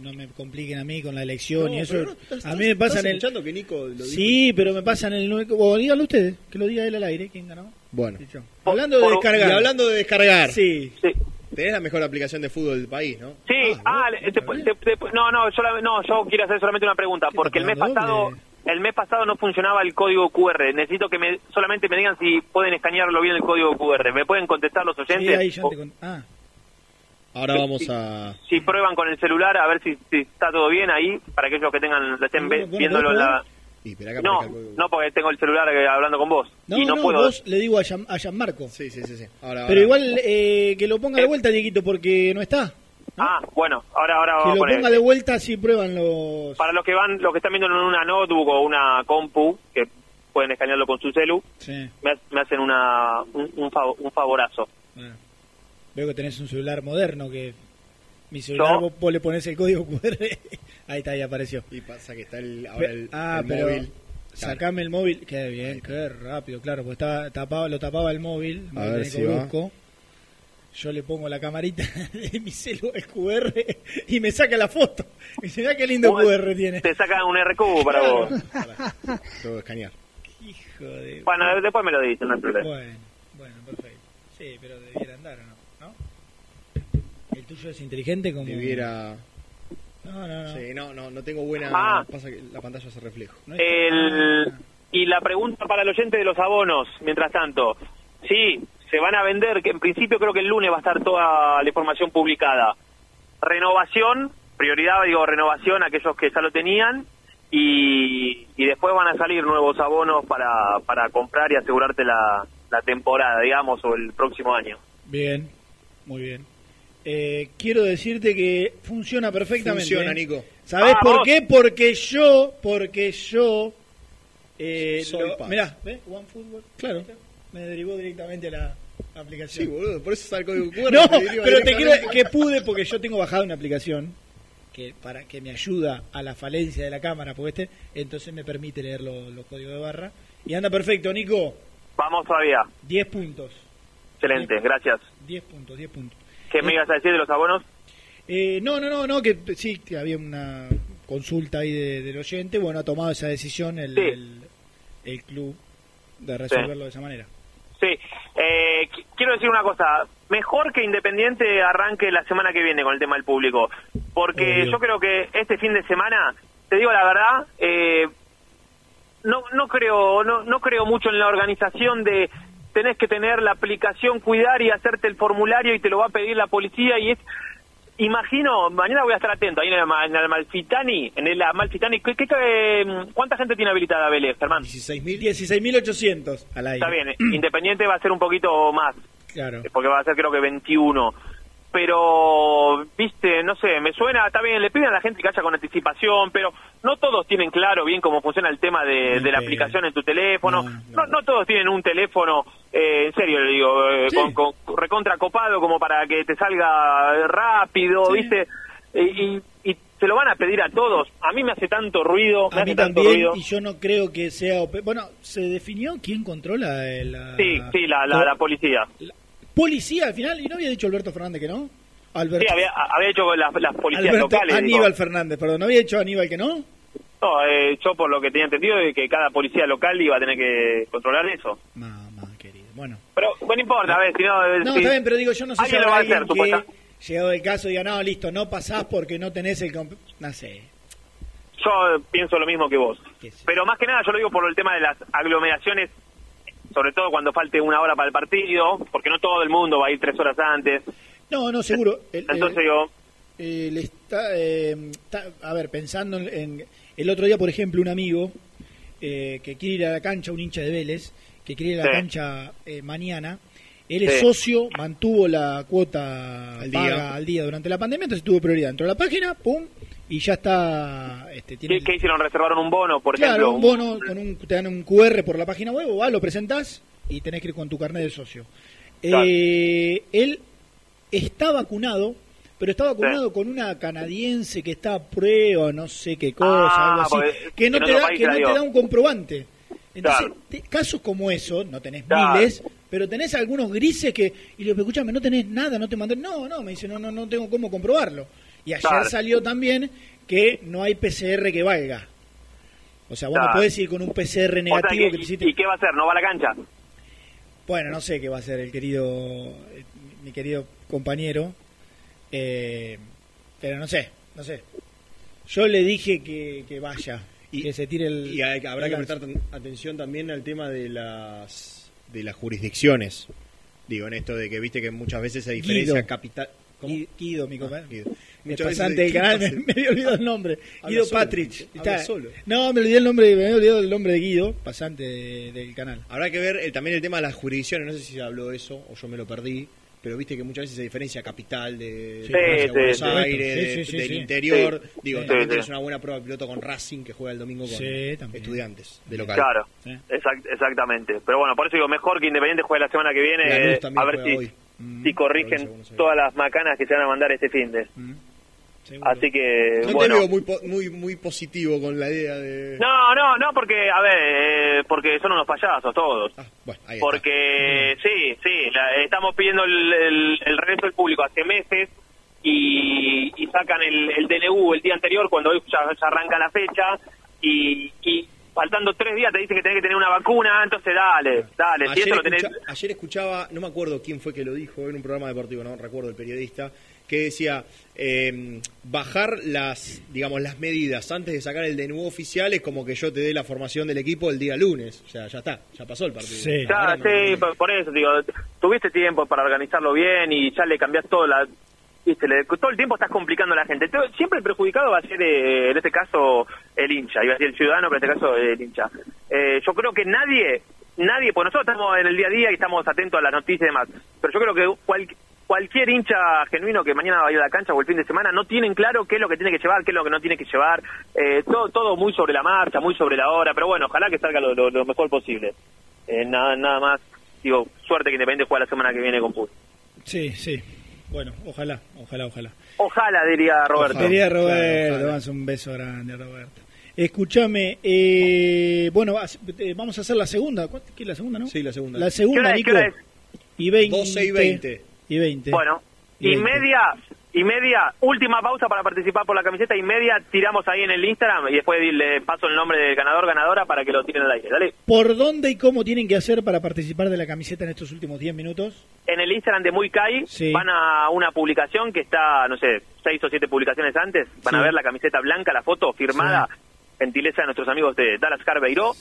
No me compliquen a mí con la elección y No, eso. pero no, estás- a mí me pasa ¿estás en el. escuchando que Nico lo dijo? Sí, pero me pasa en el. O díganlo ustedes, que lo diga él al aire. ¿Quién ganó? Bueno. Hablando de descargar. Y hablando de descargar. Sí. Tenés la mejor aplicación de fútbol del país, ¿no? Sí, ah, le- te- te- te- no, no, yo, la- no, yo quiero hacer solamente una pregunta, porque el mes pasado, el mes pasado no funcionaba el código QR. Necesito que me, solamente me digan si pueden escanearlo bien el código QR. ¿Me pueden contestar los Sí, oyentes? ahí ya O te con- Ah, Ahora vamos a... si prueban con el celular a ver si, si está todo bien ahí, para aquellos que tengan, lo estén ve- bueno, viéndolo en la... Que No, no, porque tengo el celular eh, hablando con vos. no, y no, no, puedo... vos le digo a, Jean- a Gianmarco. Sí, sí, sí. sí. Ahora, Pero ahora. igual eh, que lo ponga de vuelta, Dieguito, porque no está. Ah, bueno, ahora, ahora Que lo poner... ponga de vuelta si prueban los. Para los que van, los que están viendo en una notebook o una compu, que pueden escanearlo con su celu, Sí. me, me hacen una, un, un, fav- un favorazo. Veo que tenés un celular moderno que. Mi celular, vos, vos le pones el código QR. ahí está, ahí apareció. Y pasa que está el, ahora el, ah, el pero. móvil. Sacame el móvil. Qué bien, qué rápido, claro, porque estaba, tapaba, lo tapaba el móvil. A ver si va. Cobrusco. Yo le pongo la camarita de mi celular QR y me saca la foto. Y dice, mira qué lindo QR tiene. Te sacan un RQ para vos. Tengo que escanear. Hijo de... Bueno, después me lo dicen, no hay problema. Bueno, bueno, perfecto. Sí, pero debiera andar, ¿o ¿no? ¿No? ¿El tuyo es inteligente como...? Debiera... No, no, no. Sí, no, no, no tengo buena... Ah. Pasa que la pantalla hace reflejo. El, y la pregunta para el oyente de los abonos, mientras tanto. Sí, se van a vender, que en principio creo que el lunes va a estar toda la información publicada. Renovación, prioridad, digo, renovación a aquellos que ya lo tenían. Y, y después van a salir nuevos abonos para, para comprar y asegurarte la, la temporada, digamos, o el próximo año. Bien, muy bien. Eh, quiero decirte que funciona perfectamente. Funciona, ¿eh? Nico. ¿Sabés Ah, por vos. qué? Porque yo, porque yo... Eh, Soy lo- mirá, ¿ves? OneFootball. Claro. Me derivó directamente a la aplicación. Sí, boludo, por eso código QR. No, te pero te quiero que pude porque yo tengo bajada una aplicación que para que me ayuda a la falencia de la cámara, porque este, entonces me permite leer lo- los códigos de barra y anda perfecto, Nico. Vamos todavía. 10 puntos. Excelente, gracias. 10 puntos, 10 puntos. ¿Qué me ibas a decir de los abonos? Eh, no, no, no, no, que sí, que había una consulta ahí de- del oyente, bueno, ha tomado esa decisión el, Sí. el, el club de resolverlo de esa manera. Sí, eh, qu- quiero decir una cosa, mejor que Independiente arranque la semana que viene con el tema del público, porque Obvio. yo creo que este fin de semana, te digo la verdad, eh, no, no creo, no, no creo mucho en la organización de tenés que tener la aplicación, cuidar y hacerte el formulario y te lo va a pedir la policía y es Imagino, mañana voy a estar atento ahí en el, Ma- en el Malfitani, en el Malfitani. ¿qué, mm, ¿Cuánta gente tiene habilitada Vélez, Germán? 16.000. 16.800 al aire. Está bien, Independiente va a ser un poquito más, Claro. porque va a ser creo que 21. Pero, viste, no sé, me suena, está bien, le piden a la gente que haya con anticipación, pero no todos tienen claro bien cómo funciona el tema de, de la aplicación en tu teléfono, no, no, todos tienen un teléfono, eh, en serio le digo, eh, con, con recontra copado como para que te salga rápido, viste, y, y se lo van a pedir a todos. A mí me hace tanto ruido, me A hace mí tanto también, ruido. y yo no creo que sea... Bueno, ¿se definió quién controla eh, la... Sí, sí, la, la, la policía. Policía al final, y no había dicho Alberto Fernández que no. Alberto, Sí, había, había hecho las, las policías Alberto locales. digo. Aníbal Fernández, perdón, ¿no había dicho Aníbal que no? No, eh, yo por lo que tenía entendido de que cada policía local iba a tener que controlar eso. Bueno. Pero, bueno, no importa, a ver, si no... No, si- está bien, pero digo, yo no sé si Alguien lo va a hacer, que, llegado el caso, diga, no, listo, no pasás porque no tenés el... comp-". No sé. Yo eh, pienso lo mismo que vos. Pero más que nada yo lo digo por el tema de las aglomeraciones, sobre todo cuando falte una hora para el partido, porque no todo el mundo va a ir tres horas antes. No, no, seguro. El- Entonces digo, el está, eh, está- a ver, pensando en, en- El otro día, por ejemplo, un amigo eh, que quiere ir a la cancha, un hincha de Vélez, que quiere ir a la Sí. cancha eh, mañana, él es Sí. socio, mantuvo la cuota Al día. al día durante la pandemia, entonces tuvo prioridad. Entró a la página, pum, y ya está... Este, tiene ¿qué, qué hicieron? ¿Reservaron un bono, por Claro, ejemplo? un bono, con un, te dan un QR por la página web, o vas, lo presentás y tenés que ir con tu carnet de socio. Eh, él está vacunado, pero está vacunado con una canadiense que está a prueba, no sé qué cosa, Ah, algo así, que no, te da, que no te da un comprobante. Entonces, Claro. te- casos como eso, no tenés Claro. miles, pero tenés algunos grises que, y le digo, escúchame, no tenés nada, no te mandé, no, no, me dice, no, no, no tengo cómo comprobarlo. Y ayer Claro. salió también que no hay PCR que valga. O sea, vos no Claro. podés ir con un PCR O sea, negativo que- que te hiciste. ¿Y qué va a hacer? ¿No va a la cancha? Bueno, no sé qué va a hacer el querido, mi querido compañero, eh, pero no sé, no sé. Yo le dije que, que vaya, que se tire el. Y hay- habrá el que prestar atención también al tema de las de las jurisdicciones. Digo, en esto de que viste que muchas veces hay diferencia Guido. capital. Gui- Guido, mi compañero. Guido. El veces pasante del canal, ¿qué me, me había olvidado el nombre. Habla Guido solo, Patrich. habla Está- solo. No, me olvidé el nombre, me había olvidado el nombre de Guido, pasante de- del canal. Habrá que ver eh, también el tema de las jurisdicciones. No sé si se habló de eso o yo me lo perdí. Pero viste que muchas veces hay diferencia capital de, Sí, de de Buenos sí. Aires, Sí, de- del interior. Digo, también sí. tienes una buena prueba piloto con Racing que juega el domingo con Sí, también. estudiantes de local. Claro, exact- exactamente. Pero bueno, por eso digo, mejor que Independiente juegue la semana que viene, eh, también a ver juega si, hoy. Si corrigen todas las macanas que se van a mandar este fin de. Así que, No bueno. te veo muy, po- muy, muy positivo con la idea de. No, no, no, porque, a ver, eh, porque son unos payasos todos. Ah, Bueno, ahí está. Porque, sí, sí, la- estamos pidiendo el, el- el regreso del público hace meses y, y sacan el, el DNU el día anterior cuando hoy ya, ya arranca la fecha y, y faltando tres días te dicen que tenés que tener una vacuna, entonces dale, dale, si Ayer, lo tenés... ayer escuchaba, no me acuerdo quién fue que lo dijo en un programa deportivo, no recuerdo el periodista, que decía eh, bajar las, digamos, las medidas antes de sacar el DNU oficial es como que yo te dé la formación del equipo el día lunes. O sea, ya está, ya pasó el partido. Ya, Ahora no- sí, por, por eso, digo, tuviste tiempo para organizarlo bien y ya le cambiás todo la... Todo el tiempo estás complicando a la gente. Siempre el perjudicado va a ser, eh, en este caso, el hincha. Iba a decir el ciudadano, pero en este caso el hincha. Eh, yo creo que nadie, nadie, pues nosotros estamos en el día a día y estamos atentos a las noticias y demás, pero yo creo que cual- cualquier hincha genuino que mañana va a la cancha o el fin de semana no tienen claro qué es lo que tiene que llevar, qué es lo que no tiene que llevar. Eh, todo, todo muy sobre la marcha, muy sobre la hora, pero bueno, ojalá que salga lo, lo- mejor posible. Eh, nada, nada más, digo, suerte que Independiente juega la semana que viene con Puz. Sí, sí. Bueno, ojalá, ojalá, ojalá. Ojalá, diría Roberto. Quería Roberto, Claro, ojalá. vamos un beso grande, Roberto. Escúchame, eh, bueno, eh, vamos a hacer la segunda. ¿Cuánto- ¿Qué es la segunda, no? Sí, la segunda. La segunda, ¿Qué hora es? Nico. ¿Qué hora es? Y 20. 12 y 20. Y 20. Bueno, Y y, 20. media, y media, última pausa para participar por la camiseta y media tiramos ahí en el Instagram y después le paso el nombre del ganador, ganadora para que lo tiren al aire. Dale. ¿Por dónde y cómo tienen que hacer para participar de la camiseta en estos últimos 10 minutos? En el Instagram de Muy Kai van a una publicación que está, no sé, seis o siete publicaciones antes. Van Sí. a ver la camiseta blanca, la foto firmada, gentileza de nuestros amigos de Dallas Car Beiró.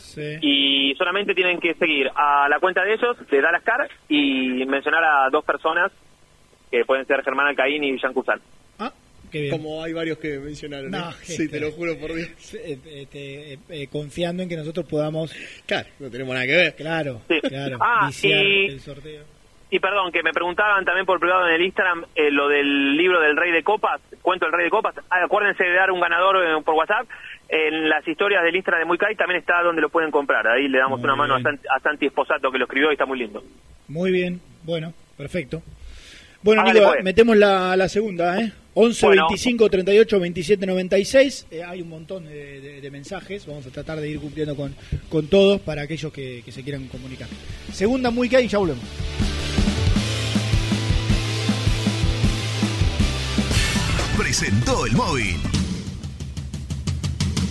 Y solamente tienen que seguir a la cuenta de ellos, de Dallas Car, y mencionar a dos personas que pueden ser Germán Alcaín y Jean Cusan. Qué bien. Como hay varios que mencionaron. No, ¿eh? que- sí, te lo juro por Dios. Eh, este, eh, eh, confiando en que nosotros podamos. Claro, no tenemos nada que ver. Claro, Sí. claro. Ah, y- el sorteo. y perdón, que me preguntaban también por privado en el Instagram eh, lo del libro del Rey de Copas, cuento el Rey de Copas. Ah, acuérdense de dar un ganador eh, por WhatsApp. En las historias del Instagram de Muy Kai también está donde lo pueden comprar. Ahí le damos Muy una mano a. Santi- a Santi Esposato que lo escribió y está muy lindo. Muy bien, bueno, perfecto. Bueno, Hágale, Nico, pues. metemos la, la segunda, ¿eh? 11 Bueno. 25 38 27 96. Eh, hay un montón de, de- de mensajes. Vamos a tratar de ir cumpliendo con, con todos para aquellos que, que se quieran comunicar. Segunda, muy que y ya volvemos. Presentó el móvil.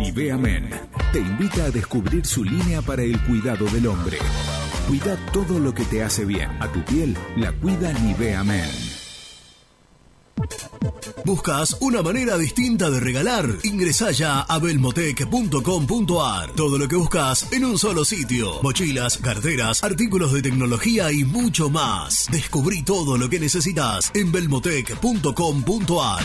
Nivea Men te invita a descubrir su línea para el cuidado del hombre. Cuida todo lo que te hace bien. A tu piel la cuida Nivea Men. ¿Buscas una manera distinta de regalar? Ingresá ya a belmotec.com.ar. Todo lo que buscas en un solo sitio. Mochilas, carteras, artículos de tecnología y mucho más. Descubrí todo lo que necesitas en belmotec.com.ar.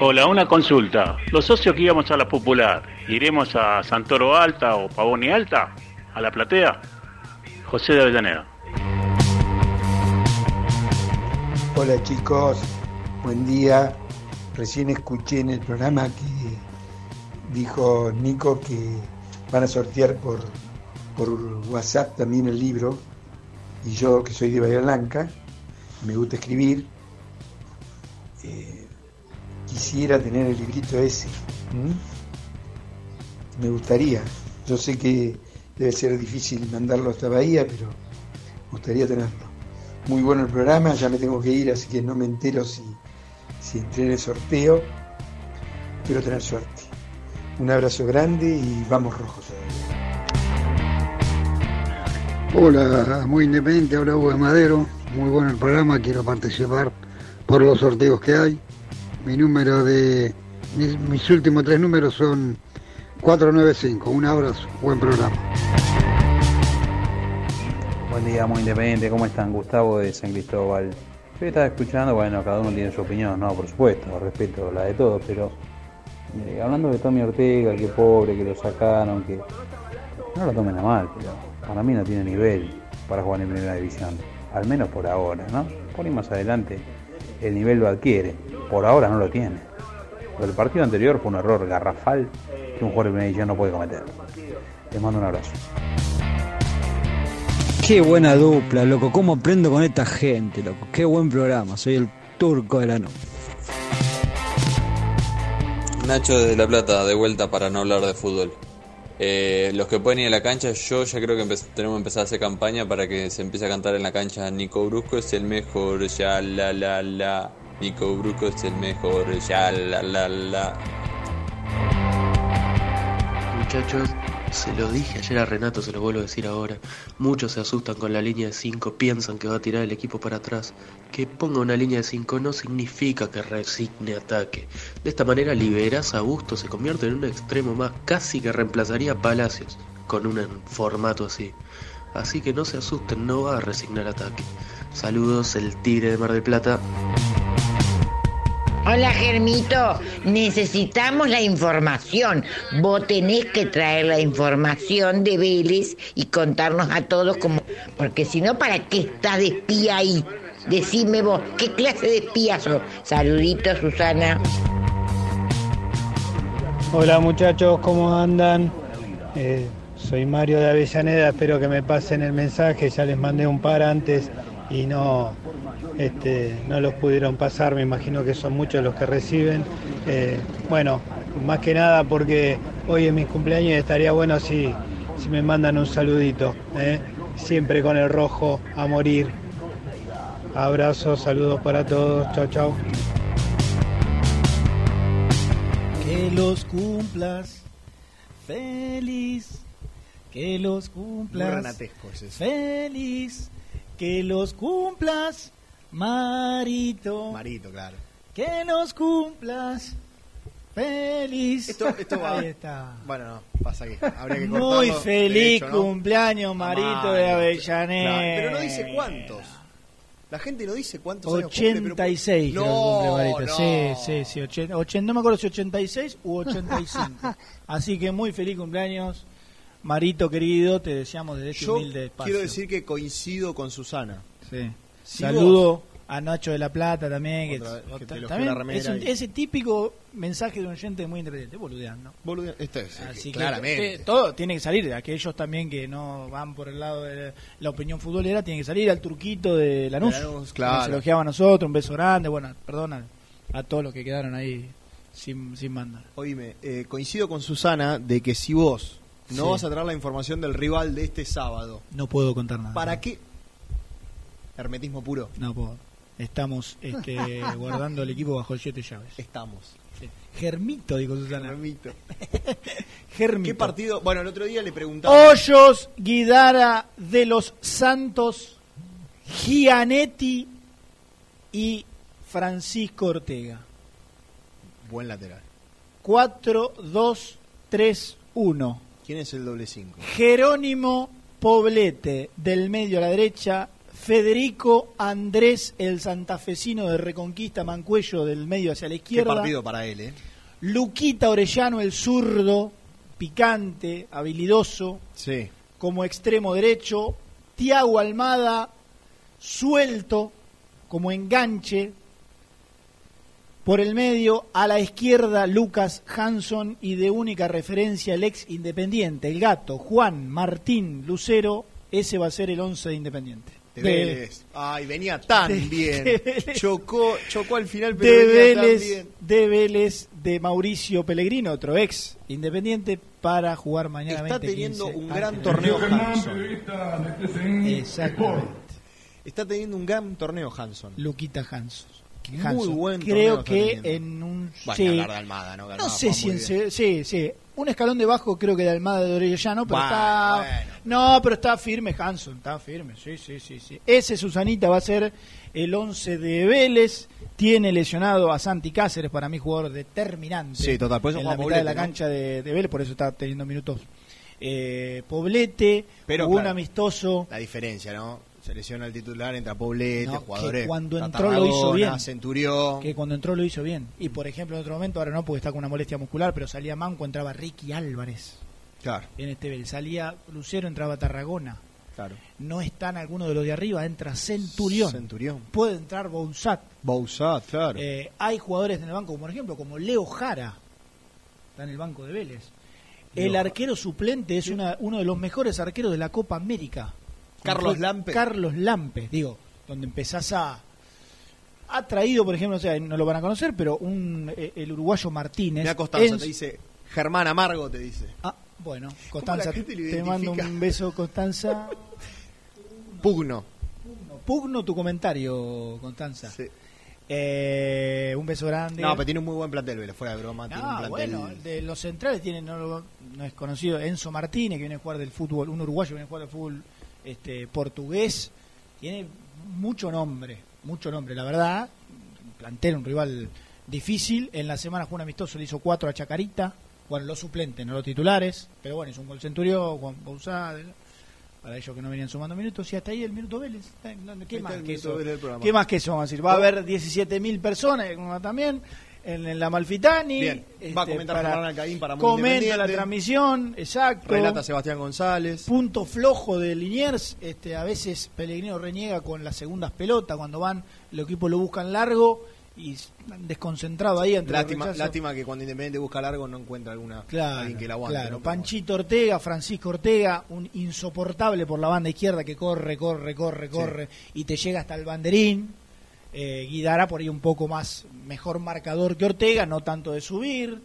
Hola, una consulta. Los socios que íbamos a la popular, ¿iremos a Santoro Alta o Pavoni Alta? ¿A la platea? José de Avellaneda. Hola chicos, buen día. Recién escuché en el programa que dijo Nico que van a sortear por, por WhatsApp también el libro. Y yo que soy de Bahía Blanca, me gusta escribir, eh, quisiera tener el librito ese. me gustaría. Yo sé que debe ser difícil mandarlo hasta Bahía, pero me gustaría tenerlo. Muy bueno el programa, ya me tengo que ir, así que no me entero si, si entré en el sorteo. Espero tener suerte. Un abrazo grande y vamos rojos. Hola, muy independiente, habla Hugo de Madero. Muy bueno el programa, quiero participar por los sorteos que hay. Mi número de. Mis, últimos tres números son 495. Un abrazo, buen programa. Buen día, muy independiente. ¿Cómo están? Gustavo de San Cristóbal. Yo estaba escuchando, bueno, cada uno tiene su opinión, no, por supuesto, respeto la de todos, pero eh, hablando de Tommy Ortega, que pobre, que lo sacaron, que no lo tomen a mal, pero para mí no tiene nivel para jugar en primera división, al menos por ahora, ¿no? Por ahí más adelante el nivel lo adquiere, por ahora no lo tiene. Pero el partido anterior fue un error garrafal que un jugador de primera división no puede cometer. Les mando un abrazo. Qué buena dupla, loco. ¿Cómo aprendo con esta gente, loco? Qué buen programa. Soy el turco de la noche. Nacho de La Plata, de vuelta para no hablar de fútbol. Eh, los que pueden ir a la cancha, yo ya creo que tenemos que empezar a hacer campaña para que se empiece a cantar en la cancha Nico Brusco es el mejor, ya la la la. Nico Brusco es el mejor, ya la la la. Muchachos, se lo dije ayer a Renato, se lo vuelvo a decir ahora. Muchos se asustan con la línea de 5, piensan que va a tirar el equipo para atrás. Que ponga una línea de 5 no significa que resigne ataque. De esta manera liberas a Busto, se convierte en un extremo más, casi que reemplazaría a Palacios con un formato así. Así que no se asusten, no va a resignar ataque. Saludos, el Tigre de Mar del Plata. Hola Germito, necesitamos la información. Vos tenés que traer la información de Vélez y contarnos a todos cómo... Porque si no, ¿para qué estás de espía ahí? Decime vos, ¿qué clase de espía sos? Saluditos, Susana. Hola muchachos, ¿cómo andan? Eh, soy Mario de Avellaneda, espero que me pasen el mensaje, ya les mandé un par antes y no, este, no los pudieron pasar, me imagino que son muchos los que reciben. Eh, bueno, más que nada porque hoy es mi cumpleaños y estaría bueno si, si me mandan un saludito, ¿eh? siempre con el rojo a morir. Abrazos, saludos para todos, chao chao. Que los cumplas feliz, que los Muy cumplas ranatesco es eso. feliz, que los cumplas Marito, Marito, claro. que los cumplas feliz. Esto, esto va. Ahí está. Bueno, no, pasa que habría que Muy feliz derecho, ¿no? cumpleaños Marito de Avellaneda. pero no dice cuántos. La gente no dice cuántos años cumple, pero- 86 creo que No, cumple Marito. no. Sí, sí, sí. no me acuerdo si 86 u 85. Así que muy feliz cumpleaños. Marito querido, te deseamos desde este Yo humilde espacio. quiero decir que coincido con Susana. Sí. Si Saludo a Nacho de la Plata también. Que, Otra te también es un- ese típico mensaje de un oyente muy independiente, boludeando. Boludeando, esto es, Así que, claramente. eh, todo tiene que salir. Aquellos también que no van por el lado de la opinión futbolera, tienen que salir al turquito de Lanús. De Lanús, que claro. Nos elogiaba a nosotros, un beso grande. Bueno, perdona a todos los que quedaron ahí sin, sin mandar. Oíme, eh, coincido con Susana de que si vos no Sí. vas a traer la información del rival de este sábado, No puedo contar nada. ¿para qué? Hermetismo puro. No puedo. Estamos este, guardando el equipo bajo siete llaves. Estamos. Sí. Germito, dijo Susana. Germito. Germito. ¿Qué partido? Bueno, el otro día le preguntaba. Hoyos, Guidara de los Santos, Gianetti y Francisco Ortega. Buen lateral. 4-2-3-1. ¿Quién es el doble 5? Jerónimo Poblete del medio a la derecha, Federico Andrés el santafesino de Reconquista Mancuello del medio hacia la Qué izquierda. partido para él, ¿eh? Luquita Orellano el zurdo, picante, habilidoso, Sí. como extremo derecho, Tiago Almada suelto como enganche, por el medio, a la izquierda Lucas Hanson y de única referencia el ex Independiente, el gato, Juan Martín Lucero, ese va a ser el 11 de Independiente. De Vélez. Ay, venía tan de- bien. de. Chocó, chocó al final, pero de venía tan Vélez, bien. de Vélez, de Mauricio Pellegrino, otro ex Independiente, para jugar mañana Está 20, teniendo 15 un gran torneo Hanson. Exactamente. Está teniendo un gran torneo Hanson. Luquita Hanson. Muy Hanson. buen torneo Creo está que en un Bueno, sí. hablar de Almada, ¿no? Que No Almada sé juega si muy en sí, sí. Un escalón debajo creo que de Almada de Orellano, pero Bueno, está bueno. No, pero está firme Hanson, está firme. Sí, sí, sí, sí. Ese Susanita va a ser el 11 de Vélez. Tiene lesionado a Santi Cáceres, para mí jugador determinante. Sí, total, por eso en la mitad de la cancha de, de Vélez, por eso está teniendo minutos eh, Poblete, Pero un amistoso. La diferencia, ¿no? Se lesiona el titular, entra Poblete, No, jugadores. que cuando entró lo hizo bien. Centurión. Que cuando entró lo hizo bien. Y por ejemplo, en otro momento, ahora no, porque está con una molestia muscular, pero salía Manco, entraba Ricky Álvarez. Claro. En este Vélez. Salía Lucero, entraba Tarragona. Claro. No están algunos de los de arriba, entra Centurión. Centurión. Puede entrar Bouzat. Bouzat, claro. Eh, hay jugadores en el banco, por ejemplo, como Leo Jara. Está en el banco de Vélez. El Leo arquero suplente es una- uno de los mejores arqueros de la Copa América. Carlos Lampe. Carlos Lampe, digo, donde empezás a... Ha traído, por ejemplo, o sea, no lo van a conocer, pero un eh, el uruguayo Martínez. Mira Constanza, en- te dice. Germán Amargo te dice. Ah, bueno, lo te mando un beso, Constanza. Pugno. Pugno tu comentario, Constanza. Eh, un beso grande. No, pero tiene un muy buen plantel, fuera de broma. tiene un Ah, plantel. bueno, de los centrales tienen, no, no es conocido, Enzo Martínez, que viene a jugar del fútbol, un uruguayo que viene a jugar del fútbol este, portugués, tiene mucho nombre, mucho nombre, la verdad, plantel, un rival difícil, en la semana jugó un amistoso, le hizo cuatro a Chacarita, bueno, los suplentes, no los titulares, pero bueno, es un gol Centurión, Juan Bauzá, para ellos que no venían sumando minutos, y hasta ahí el minuto Vélez, Eh, ¿qué más que eso? ¿Qué más que eso vamos a decir? Va a haber 17.000 personas como también en, en la Malfitani. Bien, va a este, comentar para- Germán Alcaín para Muy Comenta la transmisión, exacto. Relata Sebastián González. Punto flojo de Liniers, este, a veces Pellegrino reniega con las segundas pelotas, cuando van, el equipo lo buscan largo y desconcentrado ahí entre Lástima, el lástima que cuando Independiente busca largo no encuentra alguna Claro, alguien que la aguante. claro. ¿no? Panchito Ortega, Francisco Ortega, un insoportable por la banda izquierda que corre, corre, corre, corre y te llega hasta el banderín. Eh, Guidara por ahí un poco más, mejor marcador que Ortega, no tanto de subir.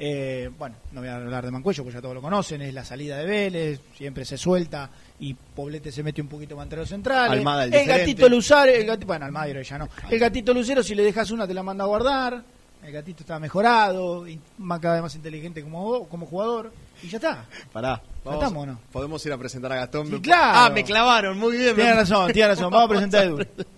Eh, bueno, no voy a hablar de Mancuello, porque ya todos lo conocen, es la salida de Vélez, siempre se suelta y Poblete se mete un poquito más entre los centrales. Almada, el el gatito Lucero, el gati- bueno, Almada ya no. El gatito Lucero, si le dejas una, te la manda a guardar. El gatito está mejorado, y más cada vez más inteligente como, vos- como jugador, y ya está. Pará. ¿Ya estamos o no? Podemos ir a presentar a Gastón. Sí, claro. Ah, me clavaron, muy bien. Tiene razón, tiene razón. Vamos a presentar a Edu.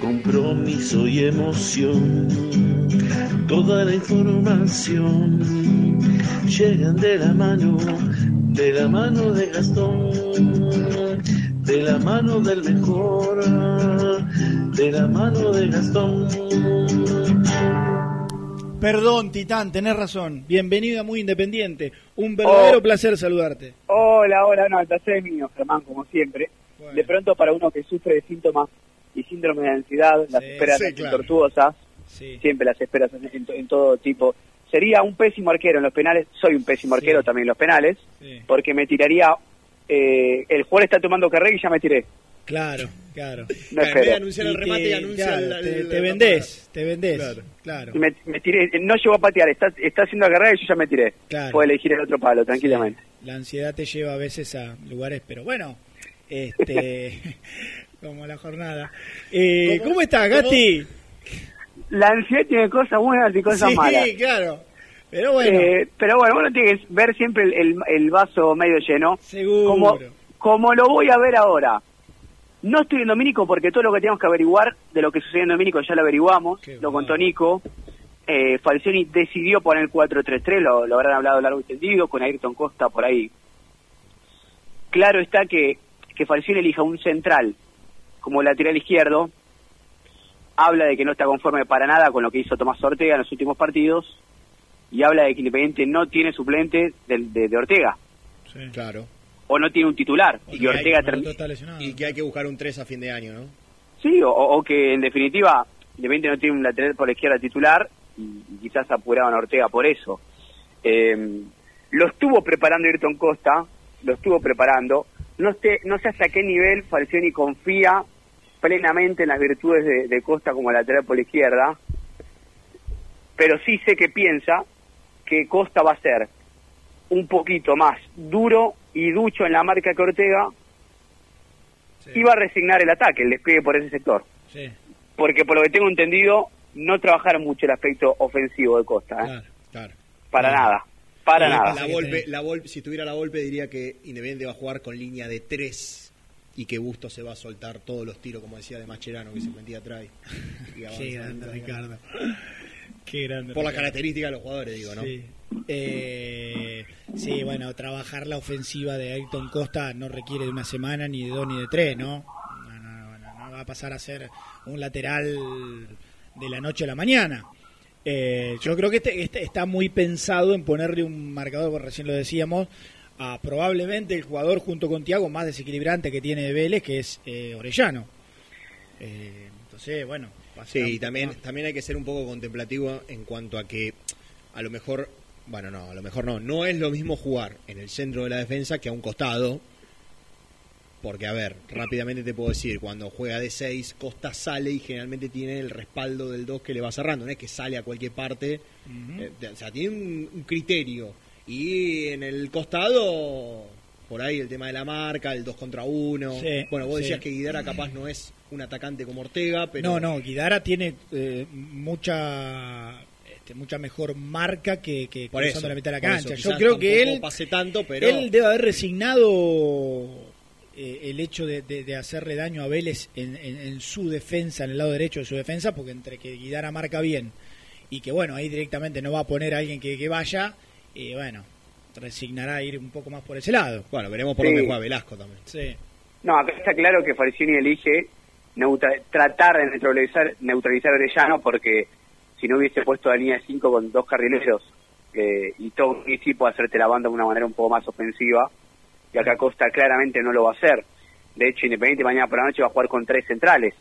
compromiso y emoción. Toda la información llegan de la mano, de la mano de Gastón, de la mano del mejor, de la mano de Gastón. Perdón, Titán, tenés razón. Bienvenido a Muy Independiente. Un verdadero Oh. placer saludarte. Hola, hola, no, el placer es mío, Germán, como siempre. De pronto, para uno que sufre de síntomas y síndrome de ansiedad, las esperas sí, claro. tortuosas, siempre las esperas en, en- en todo tipo. Sería un pésimo arquero en los penales, soy un pésimo arquero también en los penales, porque me tiraría, eh, el jugador está tomando carrera y ya me tiré. Claro, claro. No anunciar el Y remate y te- anuncia claro, el- te, el- te la vendés, te vendés. Claro. Y Me, me tiré, no llegó a patear, está, está haciendo carrera y yo ya me tiré. Claro. Puedo elegir el otro palo, tranquilamente. La ansiedad te lleva a veces a lugares, pero bueno, este, como la jornada. Eh, ¿Cómo, estás, Gati? La ansiedad tiene cosas buenas y cosas sí, malas. claro. Pero bueno, Eh, pero bueno, uno tiene que ver siempre el, el- el vaso medio lleno. Seguro. Como, como lo voy a ver ahora. No estoy en Domínico porque todo lo que teníamos que averiguar de lo que sucedió en Domínico ya lo averiguamos, lo contó Nico. Eh, Falcioni decidió poner el 4-3-3, lo, lo habrán hablado largo y tendido, con Ayrton Costa por ahí. Claro está que, que Falcioni elija un central como lateral izquierdo, habla de que no está conforme para nada con lo que hizo Tomás Ortega en los últimos partidos y habla de que Independiente no tiene suplente del- de, de Ortega Claro. o no tiene un titular y que Ortega termi- Y que hay que buscar un 3 a fin de año, ¿no? sí o, o que en definitiva Independiente no tiene un lateral por la izquierda titular y, y quizás apuraban a Ortega por eso. Eh, lo estuvo preparando Ayrton Costa, lo estuvo preparando. No sé, no sé hasta qué nivel Falcioni confía plenamente en las virtudes de, de Costa como lateral por la izquierda, pero sí sé que piensa que Costa va a ser un poquito más duro y ducho en la marca que Ortega y va a resignar el ataque, el despliegue por ese sector. Sí. Porque por lo que tengo entendido, no trabajaron mucho el aspecto ofensivo de Costa. ¿eh? Claro, claro. Para nada, para la, nada. La Volpe, la Volpe- si tuviera la Volpe diría que Independiente va a jugar con línea de tres y que Busto se va a soltar todos los tiros, como decía de Macherano, que se metía atrás. y- Qué grande, Ricardo. Qué grande. Por las Ricardo. características de los jugadores, digo, ¿no? Sí. Eh, sí, bueno, trabajar la ofensiva de Ayrton Costa no requiere de una semana, ni de dos, ni de tres, ¿no? No, no, no, no va a pasar a ser un lateral de la noche a la mañana. Eh, yo creo que este, este está muy pensado en ponerle un marcador, porque recién lo decíamos, a probablemente el jugador junto con Tiago más desequilibrante que tiene Vélez, que es eh, Orellano. Eh, entonces, bueno. va a ser Sí, y también, también hay que ser un poco contemplativo en cuanto a que a lo mejor, bueno, no, a lo mejor no, no es lo mismo jugar en el centro de la defensa que a un costado, porque a ver, rápidamente te puedo decir, cuando juega de 6, Costa sale y generalmente tiene el respaldo del 2 que le va cerrando, no es que sale a cualquier parte, eh, o sea, tiene un, un criterio, y en el costado, por ahí el tema de la marca, el 2 contra 1, Sí, bueno, vos sí. decías que Guidara capaz no es un atacante como Ortega, pero... No, no, Guidara tiene eh, mucha este, mucha mejor marca que, que Por eso, la mitad de la cancha. eso, Yo creo que él, pase tanto, pero él debe haber resignado eh, el hecho de, de- de hacerle daño a Vélez en, en- en su defensa, en el lado derecho de su defensa, porque entre que Guidara marca bien y que bueno, ahí directamente no va a poner a alguien que, que vaya, y bueno, resignará a ir un poco más por ese lado. Bueno, veremos por Sí. dónde juega Velasco también. Sí. No, acá está claro que Falcioni elige neutra- tratar de neutralizar, neutralizar a Orellano porque si no hubiese puesto la línea de 5 con dos carrileros eh, y todo un equipo hacerte la banda de una manera un poco más ofensiva y acá Costa claramente no lo va a hacer. De hecho, Independiente mañana por la noche va a jugar con tres centrales,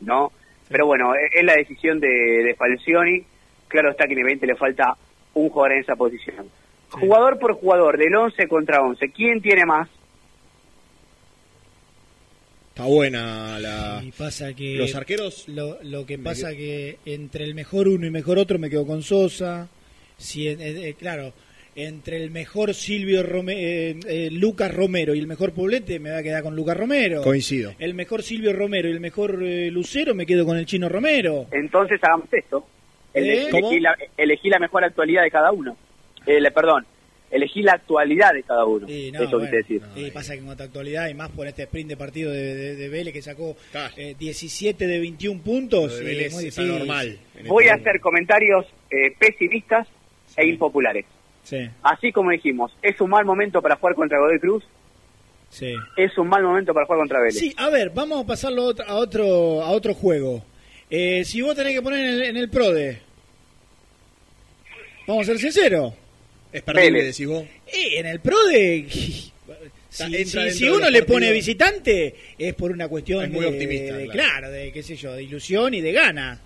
¿no? Pero bueno, e- es la decisión de, de Falcioni. Claro está que Independiente le falta un jugador en esa posición. Jugador por jugador, del 11 contra 11, ¿quién tiene más? Está buena la... Y pasa que Los arqueros... Lo, lo que pasa que entre el mejor uno y mejor otro me quedo con Sosa. Si, eh, eh, claro, entre el mejor Silvio Rome- eh, eh, Lucas Romero y el mejor Poblete me voy a quedar con Lucas Romero. Coincido. El mejor Silvio Romero y el mejor eh, Lucero me quedo con el chino Romero. Entonces hagamos esto. Ele- ¿Eh? Elegí, la, elegí la mejor actualidad de cada uno. Eh, le- perdón, elegí la actualidad de cada uno. Sí, no, Eso bueno, quise decir. sí, pasa que en cuanto a actualidad y más por este sprint de partido de, de, de Vélez que sacó eh, 17 de 21 puntos. De eh, Vélez muy difícil. anormal. Voy a hacer comentarios eh, pesimistas e impopulares. Sí, Así como dijimos, es un mal momento para jugar contra Godoy Cruz, sí. es un mal momento para jugar contra Vélez. Sí, a ver, vamos a pasarlo a otro, a otro, a otro juego. Eh, si vos tenés que poner en el, en el PRODE, vamos a ser sinceros. Es perdible, Vélez. decís vos. Eh, en el PRODE, si, si- si uno le pone visitante, es por una cuestión Es muy de, optimista, de- claro. claro, de qué sé yo, de ilusión y de gana.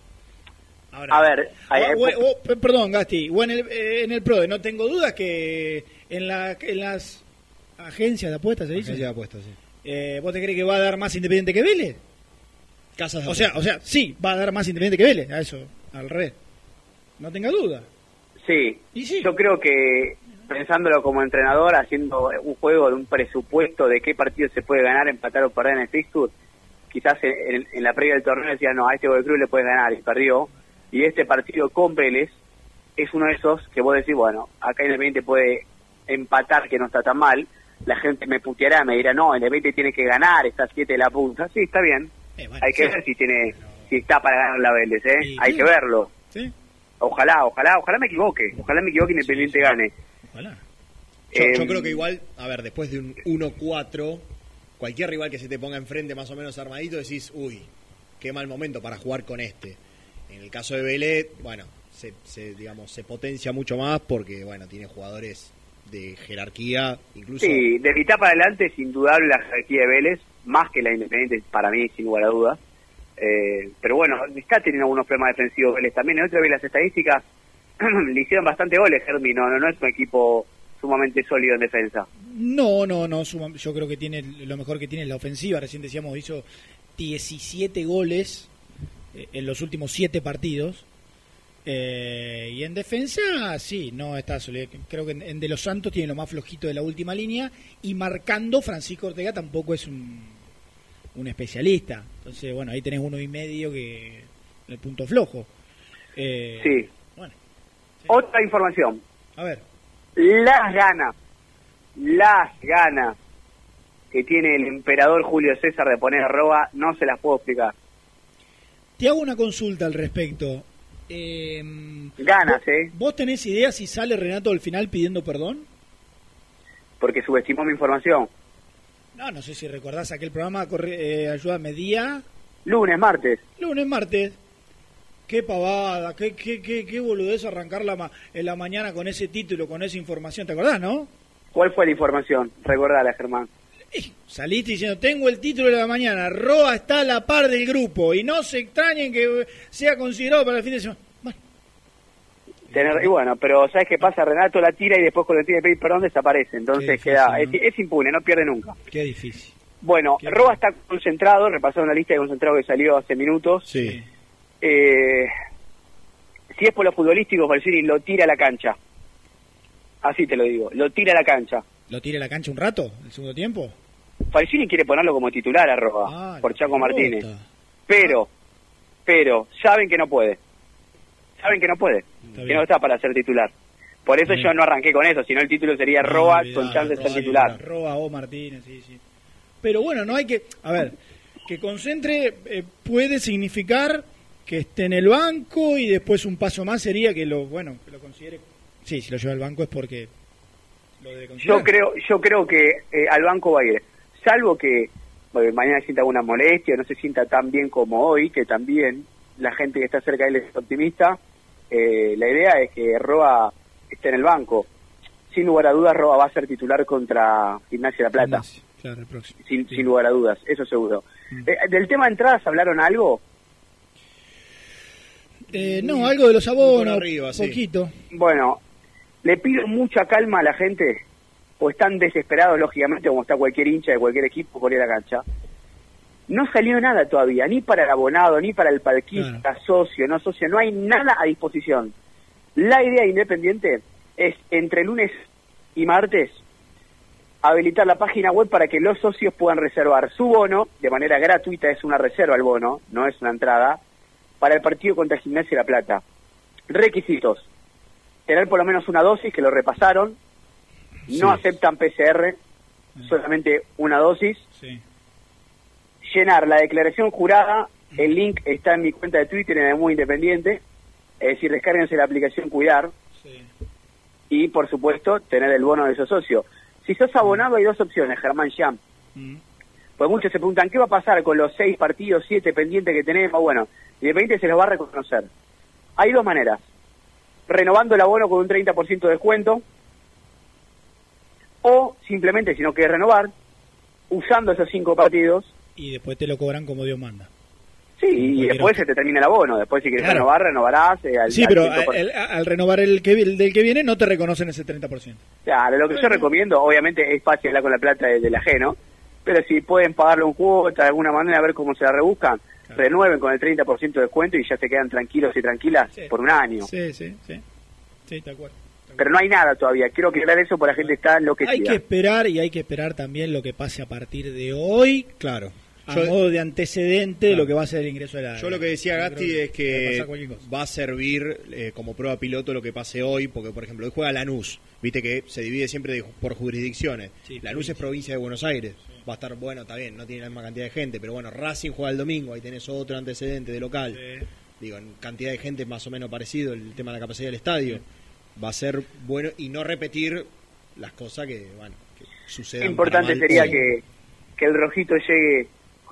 Ahora, A ver, hay- o- o- o- p- perdón, Gasti, o en el, eh, en el PRODE, no tengo dudas que en, la, en las agencias de apuestas, ¿se dice? Agencia de apuestas, sí. Eh, ¿Vos te crees que va a dar más Independiente que Vélez? Casas de O sea, o sea, sí, va a dar más Independiente que Vélez, a eso, al revés. No tenga duda. Sí, yo creo que pensándolo como entrenador, haciendo un juego de un presupuesto de qué partido se puede ganar, empatar o perder en el fixture, quizás en, en- en la previa del torneo decía, no, a este Godoy Cruz le puedes ganar y perdió, y este partido con Vélez es uno de esos que vos decís, bueno, acá en el 20 puede empatar, que no está tan mal, la gente me puteará, me dirá, no, en el 20 tiene que ganar, está a 7 de la punta, sí, está bien, hay que sí. ver si tiene si está para ganar la Vélez, ¿eh? Sí, hay que verlo. Ojalá, ojalá, ojalá me equivoque, ojalá me equivoque y Independiente gane. Ojalá. Yo, yo creo que igual, a ver, después de un 1-4, cualquier rival que se te ponga enfrente más o menos armadito, decís, uy, qué mal momento para jugar con este. En el caso de Vélez, bueno, se, se, digamos, se potencia mucho más porque, bueno, tiene jugadores de jerarquía, incluso... Sí, de mitad para adelante es indudable la jerarquía de Vélez, más que la Independiente para mí, sin lugar a dudas. Eh, pero bueno, está teniendo algunos problemas defensivos Vélez también. En otra vez las estadísticas le hicieron bastante goles, Germi. No, no, no es un equipo sumamente sólido en defensa. No, no, no. suma- yo creo que tiene lo mejor que tiene es la ofensiva. Recién decíamos, hizo 17 goles eh, en los últimos 7 partidos. Eh, y en defensa, sí, no está sólido. Creo que en, en De Los Santos tiene lo más flojito de la última línea. Y marcando, Francisco Ortega tampoco es un, un especialista. Entonces, bueno, ahí tenés uno y medio que el punto flojo. Eh, Sí. Bueno. Otra información. A ver. Las ganas, las ganas que tiene el emperador Julio César de poner arroba, no se las puedo explicar. Te hago una consulta al respecto. Eh, Ganas, ¿vos- ¿eh? ¿Vos tenés idea si sale Renato al final pidiendo perdón? Porque subestimó mi información. No, no sé si recordás aquel programa, corre, eh, ayúdame, día, Lunes, martes. lunes, martes. Qué pavada, qué, qué, qué, qué boludez arrancar la ma- en la mañana con ese título, con esa información. ¿Te acordás, no? ¿Cuál fue la información? Recordala, Germán. Saliste diciendo, tengo el título de la mañana, Roa está a la par del grupo y no se extrañen que sea considerado para el fin de semana. Tener- y bueno, pero ¿sabes qué pasa? Renato la tira y después cuando tiene que pedir perdón desaparece. Entonces Qué queda, es, es impune, no pierde nunca. Qué difícil. Bueno, Roa está concentrado, repasaron la lista de concentrados que salió hace minutos. Sí. Eh, si es por lo futbolístico, Falcioni lo tira a la cancha. Así te lo digo, lo tira a la cancha. ¿Lo tira a la cancha un rato, el segundo tiempo? Falcioni quiere ponerlo como titular a Roa, Ah, por Chaco. Martínez. Pero, pero, saben que no puede. Saben que no puede, que no está para ser titular. Por eso yo no arranqué con eso, sino el título sería Roa con chance de ser titular. Roa o Martínez, sí, sí. Pero bueno, no hay que... A ver, que concentre eh, puede significar que esté en el banco y después un paso más sería que lo, bueno, que lo considere... Sí, si lo lleva al banco es porque lo debe considerar. Yo creo, yo creo que eh, al banco va a ir, salvo que bueno, mañana sienta alguna molestia, no se sienta tan bien como hoy, que también la gente que está cerca de él es optimista. Eh, la idea es que Roa esté en el banco. Sin lugar a dudas, Roa va a ser titular contra Gimnasia de La Plata. Claro, el próximo. Sin, sin lugar a dudas, eso seguro. Eh, del tema de entradas, ¿hablaron algo? Eh, no, algo de los abonos, arriba, sí. poquito. Bueno, le pido mucha calma a la gente, pues están desesperados, lógicamente, como está cualquier hincha de cualquier equipo por ir a la cancha. No salió nada todavía, ni para el abonado, ni para el palquista, socio, no socio, no hay nada a disposición. La idea de Independiente es entre lunes y martes habilitar la página web para que los socios puedan reservar su bono de manera gratuita, es una reserva el bono, no es una entrada, para el partido contra Gimnasia de La Plata. Requisitos. Tener por lo menos una dosis, que lo repasaron. No aceptan PCR, solamente una dosis. Llenar la declaración jurada. El link está en mi cuenta de Twitter en el Muy Independiente. Es decir, descárguense la aplicación Cuidar. Y, por supuesto, tener el bono de esos socios. Si sos abonado, hay dos opciones, Germán Jam. Pues muchos se preguntan, ¿qué va a pasar con los seis partidos, siete pendientes que tenemos? Bueno, Independiente se los va a reconocer. Hay dos maneras. Renovando el abono con un 30% de descuento. O simplemente, si no quieres renovar, usando esos cinco partidos. Y después te lo cobran como Dios manda. Sí, y después se te termina el abono. Después, si quieres Claro. renovar, renovarás. eh, al, Sí, pero 100%. al, al renovar el, que, el del que viene no te reconocen ese 30%. Claro, lo que yo recomiendo, obviamente es fácil hablar con la plata de- del ajeno, pero si pueden pagarle un cuota de alguna manera, a ver cómo se la rebuscan, renueven con el 30% de descuento y ya se quedan tranquilos y tranquilas por un año. Sí, sí, sí. Sí, tal cual. Pero no hay nada todavía. Quiero aclarar eso porque la gente está enloquecida. Hay que esperar y hay que esperar también lo que pase a partir de hoy. Claro. A Yo- modo de antecedente de lo que va a ser el ingreso de la. Yo lo que decía Gasti creo es que va a servir eh, como prueba piloto lo que pase hoy, porque por ejemplo hoy juega Lanús, viste que se divide siempre de- por jurisdicciones. Lanús es provincia de Buenos Aires, va a estar bueno, está bien, no tiene la misma cantidad de gente, pero bueno, Racing juega el domingo, ahí tenés otro antecedente de local. Digo, en cantidad de gente más o menos parecido, el tema de la capacidad del estadio. Va a ser bueno y no repetir las cosas que, bueno, que sucedan. Importante sería que, que el rojito llegue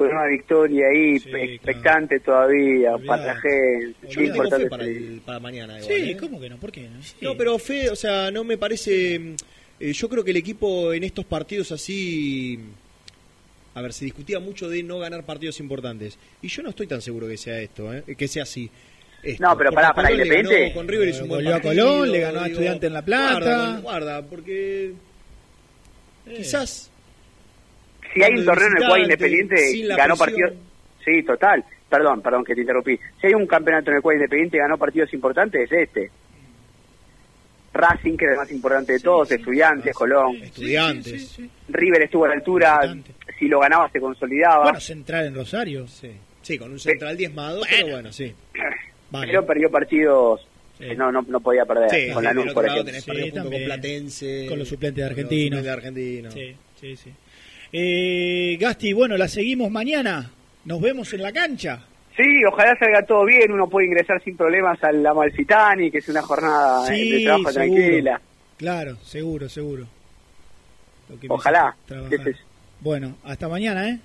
con una victoria ahí, expectante todavía, para la gente. Yo le tengo importante fe para, el- para mañana. igual, Sí, ¿eh? ¿cómo que no? ¿Por qué no? Sí. No, pero fe, o sea, no me parece. eh, yo creo que el equipo en estos partidos así a ver, se discutía mucho de no ganar partidos importantes. Y yo no estoy tan seguro que sea esto, ¿eh? que sea así. Esto. No, pero pará, le Independiente- Con River hizo un buen Goleó a partido, Colón, le ganó a Estudiante en La Plata. Guarda, guarda, porque quizás Si hay un torneo en el cual Independiente ganó presión. partidos... Sí, total. Perdón, perdón que te interrumpí. Si hay un campeonato en el cual Independiente ganó partidos importantes, es este. Racing, que es el más importante de todos, Estudiantes, Colón. estudiantes. River estuvo a la altura, si lo ganaba se consolidaba. Bueno, central en Rosario. Sí, sí con un central diezmado, pero bueno, sí. Vale. Pero perdió partidos que no, no, no podía perder. Sí, con por ejemplo. tenés partido junto también. con Platense. Con los suplentes de con los argentinos. suplentes de argentinos. Sí, sí, sí. Eh, Gasti, bueno, la seguimos mañana. Nos vemos en la cancha. Sí, ojalá salga todo bien, uno puede ingresar sin problemas al Amalfitani, que es una jornada eh, Sí, de trabajo seguro. tranquila. Claro, seguro, seguro. Lo que Ojalá. Bueno, hasta mañana, ¿eh?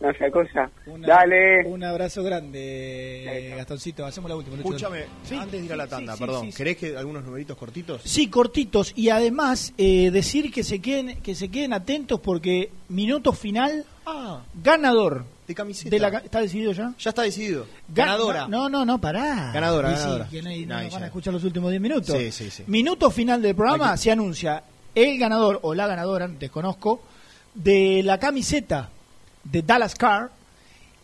No sea cosa. Una- Dale. Un abrazo grande, Gastoncito. Hacemos la última. Lucho. Escúchame, Sí. antes de ir a la tanda, sí, perdón, sí, sí. ¿querés que algunos numeritos cortitos? Sí, cortitos. Y además, eh, decir que se queden que se queden atentos porque minuto final, Ah, ganador. de camiseta. De la, ¿Está decidido ya? Ya está decidido. Ga- Ganadora. No, no, no, pará. Ganadora, ganadora. que no, hay- no van a escuchar los últimos 10 minutos. Sí, sí, sí. Minuto final del programa Aquí. se anuncia el ganador o la ganadora, desconozco, de la camiseta de Dallas Carr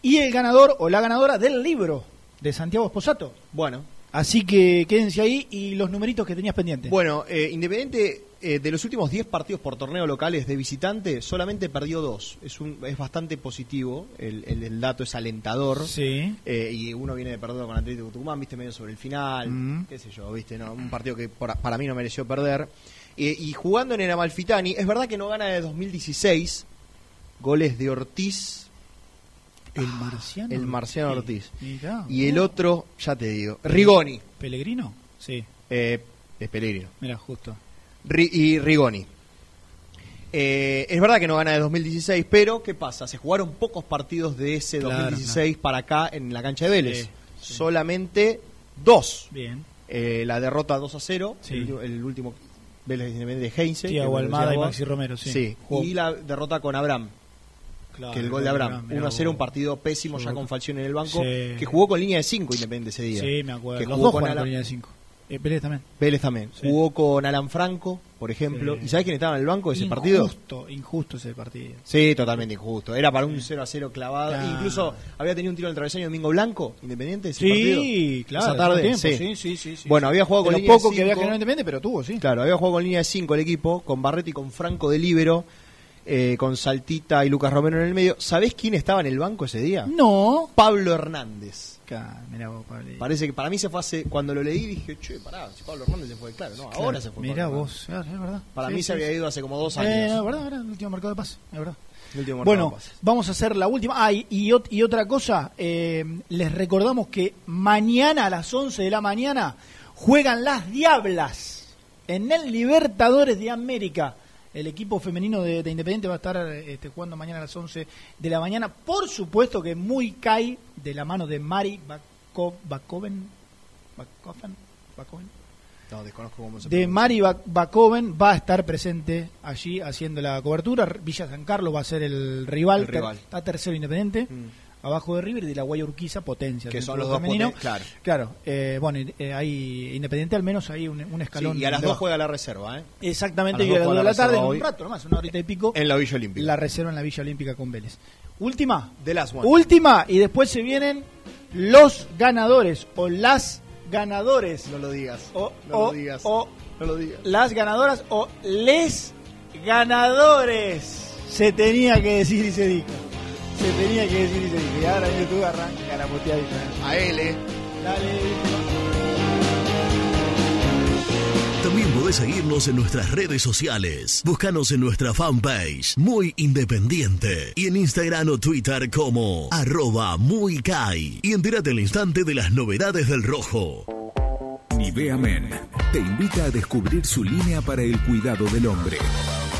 y el ganador o la ganadora del libro de Santiago Esposato. Bueno, Así que quédense ahí y los numeritos que tenías pendientes. bueno eh, Independiente, eh, de los últimos 10 partidos por torneo locales de visitante, solamente perdió dos. Es, un, es bastante positivo, el, el- el dato es alentador. Sí. Eh, y uno viene de perder con Atlético Tucumán, viste, medio sobre el final, Mm. qué sé yo, viste, no, un partido que por- para mí no mereció perder. Eh, y jugando en el Amalfitani, es verdad que no gana de 2016, goles de Ortiz, El marciano. el Marciano Ortiz. Mirá, Y el otro, ya te digo, Rigoni, ¿Pellegrino? Sí, eh, es Pellegrino. mira, justo. Ri- y Rigoni. Eh, es verdad que no gana de 2016, pero ¿qué pasa? Se jugaron pocos partidos de ese Claro, 2016 para acá en la cancha de Vélez. Sí, sí. Solamente dos. Bien. Eh, la derrota 2 a 0, Sí. el, el último Vélez de Heinze. Tiago Almada y. Maxi Romero, sí. Y la derrota con Abraham. Claro, que el gol de Abraham. mirá 1 a 0, un partido pésimo ya con Falcioni en el banco. Sí. Que jugó con línea de 5 Independiente ese día. Sí, me acuerdo. Que Los jugó dos con jugaron con Alan- línea de 5. Eh, Pérez también. Vélez también. Sí. Jugó con Alan Franco, por ejemplo. Sí. ¿Y sabés quién estaba en el banco de ese partido? Injusto, injusto ese partido. Sí, totalmente injusto. Era para un 0 a 0 clavado. Claro. Incluso había tenido un tiro en el travesaño Domingo Blanco, Independiente, ese Sí, partido. claro, Esa tarde, tiempo, sí. sí, sí, sí, Bueno, había jugado De con línea de poco que había generado Independiente, pero tuvo, sí. Claro, había jugado con línea de 5 el equipo, con Barretti y con Franco de Libero, eh, con Saltita y Lucas Romero en el medio. ¿Sabés quién estaba en el banco ese día? No. Pablo Hernández. Ca- mirá vos, Pablo. Parece que para mí se fue hace. Cuando lo leí dije, che, pará, si Pablo Hernández se fue, claro, no, ahora se fue. Mirá Pablo vos, es verdad. Para Sí, mí sí, se había ido hace como dos Eh, años. no, es verdad, el último mercado de paz, es verdad. Bueno, vamos a hacer la última. Ah, y, y ot- y otra cosa, eh, les recordamos que mañana a las 11 de la mañana juegan las Diablas en el Libertadores de América. El equipo femenino de, de Independiente va a estar este, jugando mañana a las 11 de la mañana. Por supuesto que muy cae de la mano de Mari Bako- Bakoven. No, desconozco cómo se De. Mari Ba- Bakoven va a estar presente allí haciendo la cobertura. Villa San Carlos va a ser el rival. El rival. Está tercero Independiente. Abajo de River y de la Guaya Urquiza, potencia. Que son los dos femenino. poten- claro. Claro, eh, bueno, eh, hay Independiente al menos hay un, un escalón. Sí, y a las dos juega la reserva, ¿eh? Exactamente, A las y a las dos 2 de la tarde, en un rato nomás, una horita y pico. En la Villa Olímpica. La reserva en la Villa Olímpica con Vélez. Última. Last one. Última, y después se vienen los ganadores o las ganadores. No lo digas. O, no o- lo digas. o no lo digas. las ganadoras o les ganadores. Se tenía que decir y se dijo. Se tenía que decir y se. Y ahora YouTube arranca la puteadita. A él, eh. Dale. También podés seguirnos en nuestras redes sociales. Búscanos en nuestra fanpage, Muy Independiente. Y en Instagram o Twitter como arroba muy Kai. Y entérate al instante de las novedades del rojo. Nivea te invita a descubrir su línea para el cuidado del hombre.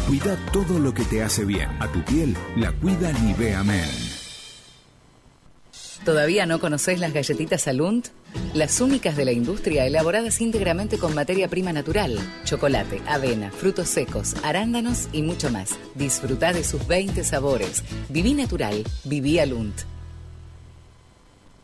Cuida todo lo que te hace bien. A tu piel la cuida Nivea Men. ¿Todavía no conoces las galletitas Alunt? Las únicas de la industria elaboradas íntegramente con materia prima natural, chocolate, avena, frutos secos, arándanos y mucho más. Disfruta de sus 20 sabores. Viví natural, viví Alunt.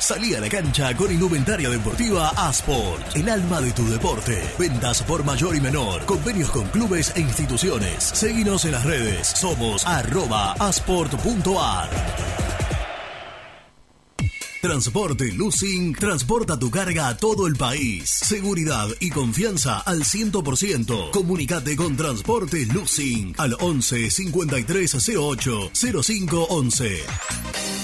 Salí a la cancha con indumentaria deportiva Asport, el alma de tu deporte. Ventas por mayor y menor, convenios con clubes e instituciones. Seguinos en las redes, somos arroba asport.ar. Transporte Lucing transporta tu carga a todo el país. Seguridad y confianza al 100%. Comunicate con Transporte Lucing al 11 5308 0511.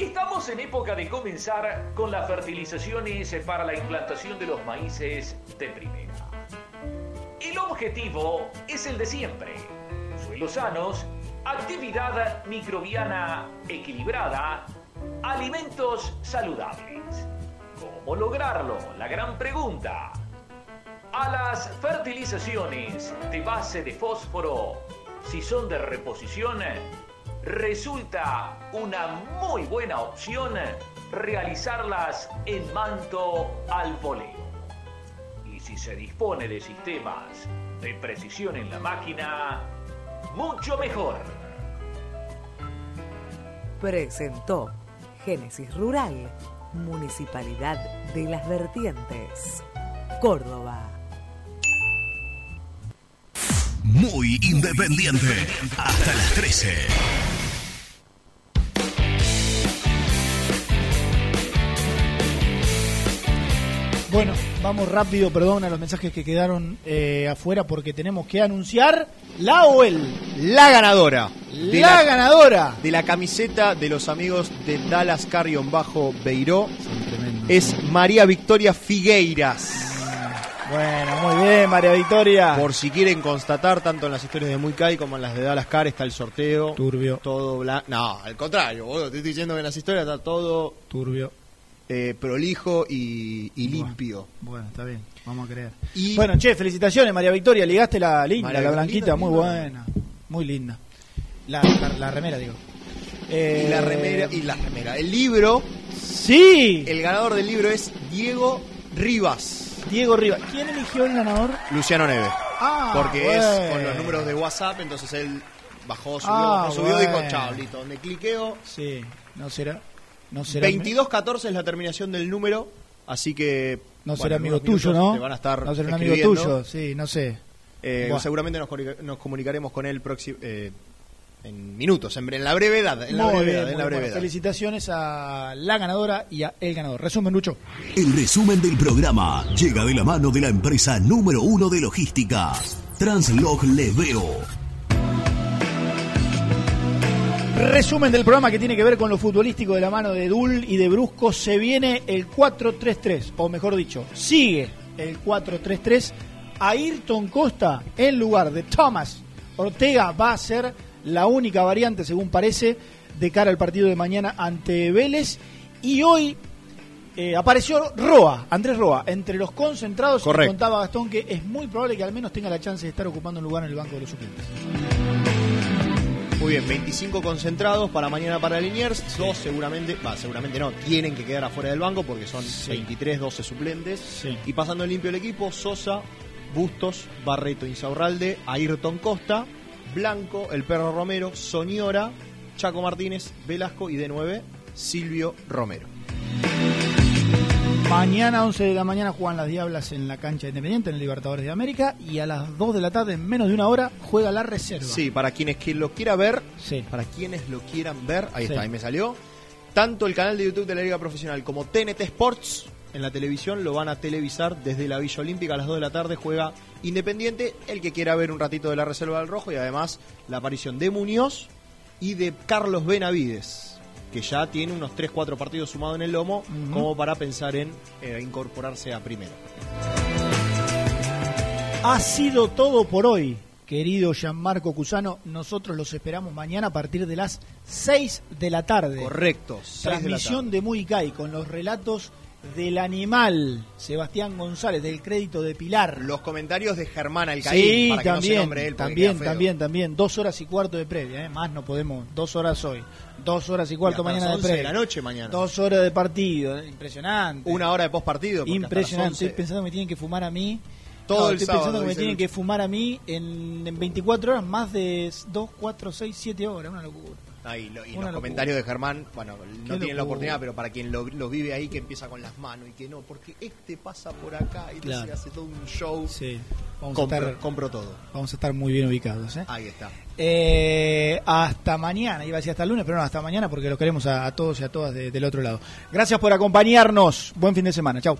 Estamos en época de comenzar con las fertilizaciones para la implantación de los maíces de primera. El objetivo es el de siempre. Suelos sanos, actividad microbiana equilibrada, alimentos saludables. ¿Cómo lograrlo? La gran pregunta. A las fertilizaciones de base de fósforo, si son de reposición, resulta una muy buena opción realizarlas en manto al voleo. Y si se dispone de sistemas de precisión en la máquina, mucho mejor. Presentó Génesis Rural, Municipalidad de las Vertientes, Córdoba. Muy independiente. Hasta las 13. Bueno, vamos rápido, perdón a los mensajes que quedaron eh, afuera porque tenemos que anunciar la o el. La ganadora. De La ganadora. De la camiseta de los amigos de Dallas Carrion bajo Beiró. Es María Victoria Figueiras. Bueno, muy bien, María Victoria. Por si quieren constatar, tanto en las historias de Muy Kai como en las de Dallas Car está el sorteo. Turbio. Todo blanco. No, al contrario, boludo. Te estoy diciendo que en las historias está todo Turbio. eh, prolijo y, y limpio. Bueno, está bien, vamos a creer. Y- Bueno, che, felicitaciones, María Victoria. Ligaste la linda, María la blanquita, muy buena. Muy linda. La, la- la remera, digo. Eh, Y la remera. Y la remera. El libro. Sí. El ganador del libro es Diego Rivas. Diego Rivas. ¿Quién eligió el ganador? Luciano Neve. Ah, Porque es con los números de WhatsApp, entonces él bajó, subió, Ah, bajó, subió, dijo, bueno. chao, listo. Donde cliqueo. Sí, no será. No será 2214 es la terminación del número, así que. No bueno, será amigo tuyo, ¿no? te van a estar No será un amigo tuyo, sí, no sé. Eh, seguramente nos, comunica- nos comunicaremos con él próximo, eh, en minutos, en, en la brevedad. En la brevedad, bien, en la brevedad. Felicitaciones a la ganadora y a el ganador. Resumen, Lucho. El resumen del programa llega de la mano de la empresa número uno de logística, Translog Leveo. Resumen del programa que tiene que ver con lo futbolístico de la mano de Dul y de Brusco. Se viene el 4-3-3, o mejor dicho, sigue el 4-3-3. Ayrton Costa, en lugar de Thomas Ortega, va a ser la única variante, según parece, de cara al partido de mañana ante Vélez. Y hoy eh, apareció Roa, Andrés Roa, entre los concentrados. y Correcto. contaba Gastón que es muy probable que al menos tenga la chance de estar ocupando un lugar en el banco de los suplentes. Muy bien, 25 concentrados para mañana para Liniers, dos seguramente, va, seguramente no, tienen que quedar afuera del banco porque son 23, 12 suplentes. Y pasando en limpio el equipo, Sosa, Bustos, Barreto, Insaurralde, Ayrton Costa, Blanco, El Perro Romero, Soñora, Chaco Martínez, Velasco y de 9, Silvio Romero. Mañana, 11 de la mañana, juegan las Diablas en la cancha independiente en el Libertadores de América. Y a las 2 de la tarde, en menos de una hora, juega la reserva. Sí, para quienes que lo quiera ver, para quienes lo quieran ver, ahí Sí. está, ahí me salió. Tanto el canal de YouTube de la Liga Profesional como TNT Sports en la televisión lo van a televisar desde la Villa Olímpica a las 2 de la tarde. Juega Independiente, el que quiera ver un ratito de la Reserva del Rojo y además la aparición de Muñoz y de Carlos Benavides, que ya tiene unos 3-4 partidos sumados en el lomo, como para pensar en eh, incorporarse a primero. Ha sido todo por hoy, querido Gianmarco Cusano. Nosotros los esperamos mañana a partir de las 6 de la tarde. Correcto, 6 de Transmisión de, Muy Kai con los relatos del animal Sebastián González, del crédito de Pilar. Los comentarios de Germán Alcaín, Sí, para que no se también, nombre él, también, también, también. Dos horas y cuarto de previa, ¿eh? más no podemos. Dos horas hoy, dos horas y cuarto Y mañana de 11 de previa. la noche mañana. Dos horas de partido, ¿eh? impresionante. Una hora de post partido. Impresionante. Estoy pensando que me tienen que fumar a mí. Todo No, el estoy sábado, pensando que me tienen Lucho. que fumar a mí en, en 24 horas, más de 2, 4, 6, 7 horas. Una locura. Ahí, lo- y los locura. comentarios de Germán, bueno, no Qué tienen la oportunidad, pero para quien lo, lo vive ahí, que empieza con las manos y que no, porque este pasa por acá y Claro. hace todo un show. Sí. Vamos compro, a estar, compro todo. vamos a estar muy bien ubicados. ¿eh? Ahí está. Eh, hasta mañana, iba a decir hasta el lunes, pero no, hasta mañana porque los queremos a, a todos y a todas de- del otro lado. Gracias por acompañarnos. Buen fin de semana. Chau.